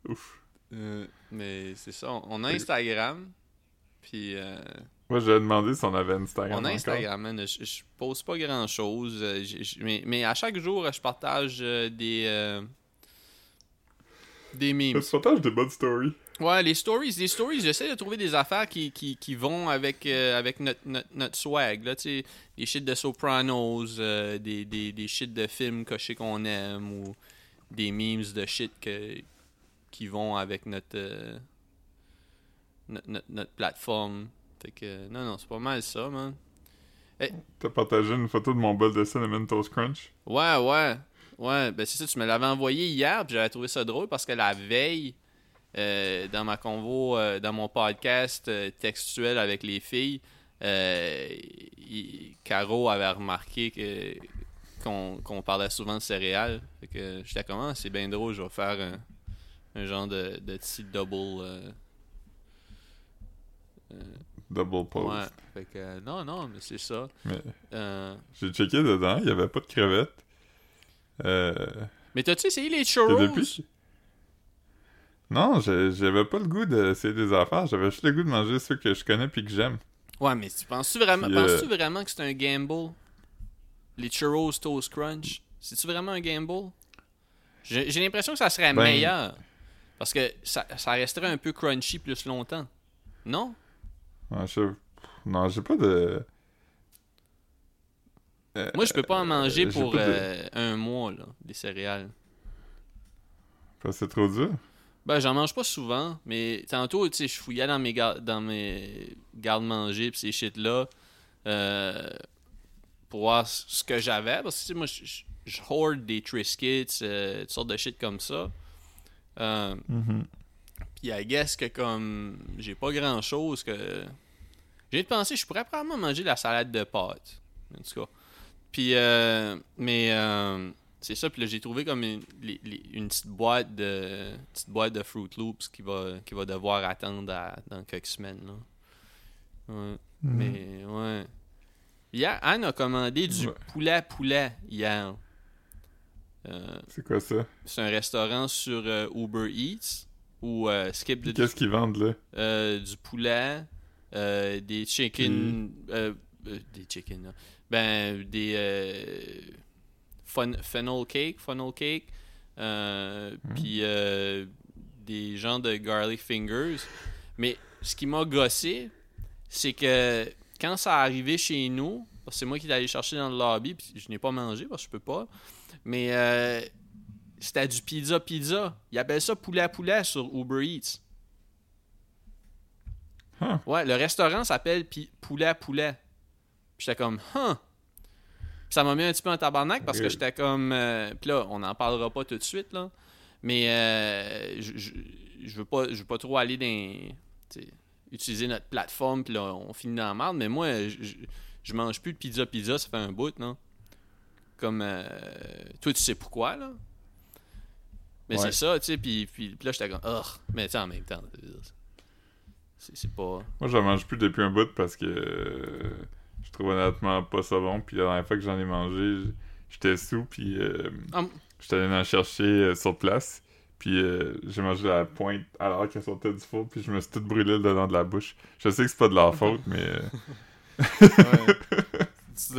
Ouf. Euh, mais c'est ça, on- a Instagram. Puis euh, Moi, j'ai demandé si on avait Instagram. on a encore. Instagram, man. Je, je pose pas grand chose. mais, mais à chaque jour, je partage euh, des. Des memes. Tu partages des bonnes stories. Ouais, les stories, les stories, j'essaie de trouver des affaires qui, qui, qui vont avec, euh, avec notre, notre, notre swag, là, des shit de Sopranos, euh, des, des, des shit de films sais qu'on aime, ou des memes de shit que, qui vont avec notre, euh, notre, notre, notre plateforme. Fait que, non, non, c'est pas mal ça, man. T'as partagé une photo de mon bol de Cinnamon Toast Crunch? Ouais, ouais. Ouais, ben c'est ça, tu me l'avais envoyé hier, puis j'avais trouvé ça drôle parce que la veille, euh, dans ma convo, euh, dans mon podcast euh, textuel avec les filles, il- Caro avait remarqué que qu'on qu'on parlait souvent de céréales. Fait que j'étais comme, Ah, c'est bien drôle, je vais faire un, un genre de, de petit double. Double pose. ouais. Fait que, non, non, mais c'est ça. Mais j'ai checké dedans, il y avait pas de crevettes. Euh. mais t'as-tu essayé les churros? depuis. Non, j'avais pas le goût d'essayer des affaires, j'avais juste le goût de manger ceux que je connais puis que j'aime. Ouais, mais tu penses-tu vraiment, euh, vraiment que c'est un gamble? Les churros Toast Crunch, c'est-tu vraiment un gamble? J'ai j'ai l'impression que ça serait Ben- meilleur. Parce que ça, ça resterait un peu crunchy plus longtemps. Non? Ouais, je- Non, j'ai pas de. Euh, Moi, je peux pas en manger j'ai pour euh, un mois, là, des céréales. Parce que c'est trop dur. Ben, j'en mange pas souvent, mais tantôt, tu sais, je fouillais dans mes, gar- dans mes garde-manger pis ces shit-là euh, pour voir ce que j'avais. Parce que, tu sais, moi, je- hoard des Triscuits, euh, toutes sortes de shit comme ça. Euh, Puis, I guess que comme j'ai pas grand-chose que... J'ai de penser, je pourrais probablement manger de la salade de pâtes. En tout cas. Puis, euh, mais... euh, c'est ça, puis là j'ai trouvé comme une, les- les- une petite boîte de petite boîte de Fruit Loops qui va qui va devoir attendre à- dans quelques semaines là. Ouais. Mais ouais. Hier, Anne a commandé du Ouais. poulet poulet hier. Euh, C'est quoi ça? c'est un restaurant sur euh, Uber Eats ou euh, Skip the Qu'est-ce qu'ils vendent là? du poulet, des chicken, des chicken, là. Ben des euh, fun, funnel cake, funnel cake, euh, puis euh, des genres de garlic fingers. Mais ce qui m'a gossé, c'est que quand ça arrivé chez nous, c'est moi qui l'ai allé chercher dans le lobby, puis je n'ai pas mangé parce que je peux pas, mais c'était du pizza pizza. Ils appellent ça poulet à poulet sur Uber Eats. Huh. Ouais, le restaurant s'appelle Poulet à Poulet. J'étais comme, huh. Puis ça m'a mis un petit peu en tabarnak parce que j'étais comme. euh, Puis là, on n'en parlera pas tout de suite, là. Mais euh, je, je, je veux pas, je veux pas trop aller dans. Utiliser notre plateforme, puis là, on finit dans la merde. Mais moi, je, je, je mange plus de pizza pizza, ça fait un bout, non? Comme. euh, toi, tu sais pourquoi, là? Mais Ouais. c'est ça, tu sais. Puis, puis, puis là, j'étais comme, oh, mais tu en même temps, c'est c'est pas. Moi, j'en mange plus depuis un bout parce que je trouve honnêtement pas ça bon. Puis la dernière fois que j'en ai mangé, j'étais sous, puis euh, Ah, j'étais allé en chercher euh, sur place. Puis euh, j'ai mangé la pointe alors qu'elle sortait du four, puis je me suis tout brûlé le dedans de la bouche. Je sais que c'est pas de leur faute, mais tu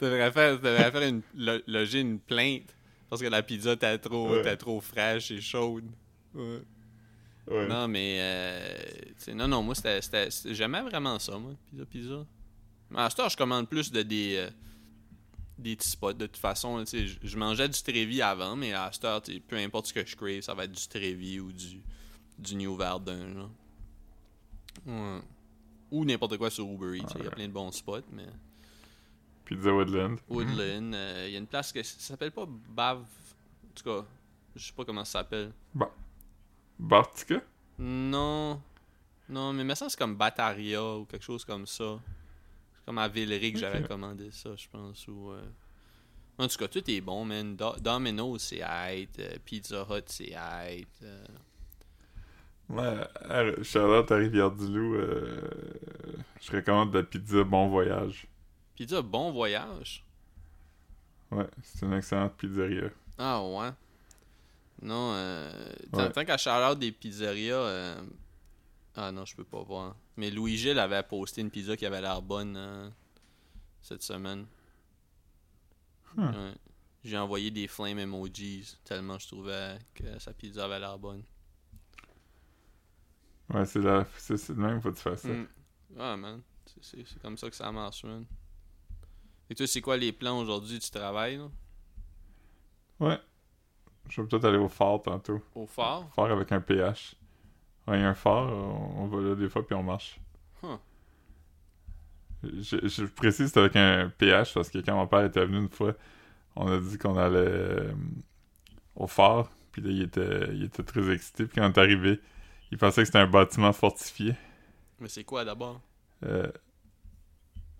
devrais faire, tu devrais faire une, lo- loger une plainte parce que la pizza t'es trop, Ouais. t'es trop fraîche et chaude. Ouais. ouais. Non, mais euh, non, non, moi c'était, c'était- c'était- j'aimais vraiment ça, moi, pizza, pizza. À ce temps, je commande plus de des, euh, des petits spots. De toute façon, je, je mangeais du Trevi avant, mais à cette heure, peu importe ce que je crave, ça va être du Trevi ou du, du New Verdun, là. Ouais. Ou n'importe quoi sur Uber Eats. Il y a plein de bons spots, mais. Pizza Woodland. Woodland. euh, Il y a une place ça s'appelle pas Bav. En tout cas, je sais pas comment ça s'appelle. Bartica? Non. Non, mais maintenant c'est comme Bataria ou quelque chose comme ça. Comme à Villeray que j'avais commandé ça, je pense. Ou, euh, En tout cas, tout est bon, man. Do- Domino's, c'est hype. euh, Pizza Hut, c'est hype. euh. Ouais, à- Charlotte à Rivière-du-Loup, euh, je recommande la pizza Bon Voyage. Pizza Bon Voyage? Ouais, c'est une excellente pizzeria. Ah ouais. Non, euh, tant, Ouais. tant qu'à Charlotte des pizzerias, euh, ah non, je peux pas voir. Mais Louis Gilles avait posté une pizza qui avait l'air bonne euh, cette semaine. Hmm. Ouais. J'ai envoyé des flame emojis tellement je trouvais que sa pizza avait l'air bonne. Ouais, c'est la... c'est même, faut que tu fasses ça. Mm. Ah man, c'est- comme ça que ça marche, man. Et toi, c'est quoi les plans aujourd'hui? Tu travailles là? Ouais. Je vais peut-être aller au phare tantôt. au phare? Phare avec un PH. Il y a un phare, on, on va là des fois puis on marche. Huh. Je, je précise c'est avec un PH parce que quand mon père était venu une fois, on a dit qu'on allait euh, au phare, Puis là, il était, il était très excité. Puis quand on est arrivé, il pensait que c'était un bâtiment fortifié. Mais c'est quoi d'abord? Euh,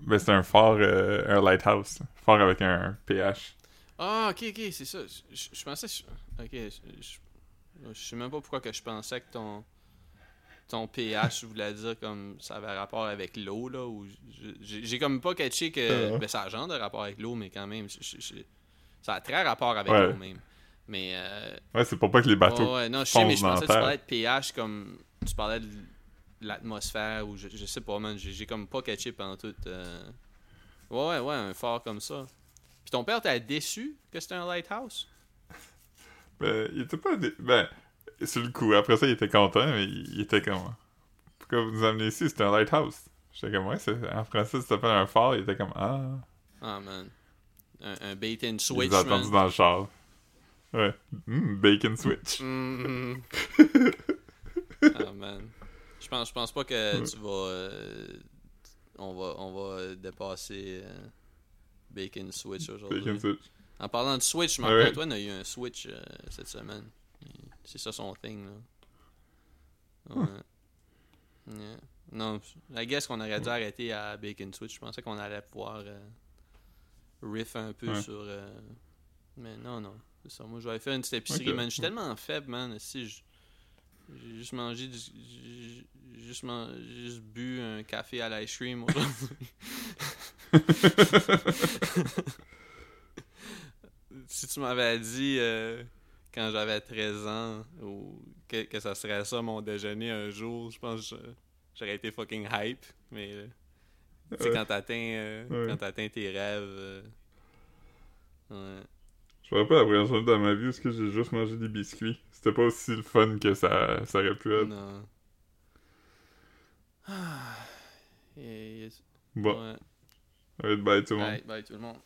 ben, c'est un phare, euh, un lighthouse. Phare avec un pH. Ah, ok, ok, c'est ça. Je, pensais. ok, je sais même pas pourquoi que je pensais que ton. Ton pH voulait dire comme ça avait rapport avec l'eau, là. Ou j'ai comme pas catché que. Ah. Ben, ça a genre de rapport avec l'eau, mais quand même. je- je- je- ça a très rapport avec Ouais. l'eau, même. Mais. Euh, Ouais, c'est pour pas que les bateaux. Ouais, ouais, non, je sais, mais je pensais que tu la parlais de pH comme. Tu parlais de l'atmosphère ou je, je sais pas, man. J'ai comme pas catché pendant tout. euh. Ouais, ouais, ouais, un phare comme ça. Puis ton père t'a déçu que c'était un lighthouse? Ben, il était pas. dé- Ben, sur le coup. Après ça, il était content, mais il, il était comme. Pourquoi vous nous amenez ici? C'était un lighthouse. J'étais comme, ouais, en français, ça s'appelle un phare. Il était comme, ah. Ah, man. Un, un bait and Il switch, a attendu dans le char. Ouais. Hmm, bacon switch. Mhm. ah, man. Je pense, je pense pas que Ouais. tu vas. euh, on va, on va dépasser euh, Bacon Switch aujourd'hui. Bacon switch. En parlant de Switch, Ouais. Marc-Antoine a eu un Switch euh, cette semaine. Il- C'est ça son thing, là. Ouais. Yeah. Non, I guess qu'on aurait dû arrêter à Bacon Switch. Je pensais qu'on allait pouvoir euh, riff un peu Ouais. sur... euh, Mais non, non. C'est ça. Moi, je vais faire une petite épicerie, man. Je suis tellement faible, man. Si je... J'ai juste mangé du... J'ai juste, man- juste bu un café à l'ice cream aujourd'hui. si tu m'avais dit euh, quand j'avais 13 ans ou que, que ça serait ça mon déjeuner un jour, je pense que j'aurais été fucking hype. Mais euh, tu sais, Ouais. quand t'atteins euh, Ouais. quand t'atteins tes rêves. euh, ouais. Je me rappelle la première fois dans ma vie où est-ce que j'ai juste mangé des biscuits. C'était pas aussi le fun que ça, ça aurait pu être. Non. Ah. Et- Bon, alright, bye tout le monde. Bye tout le monde.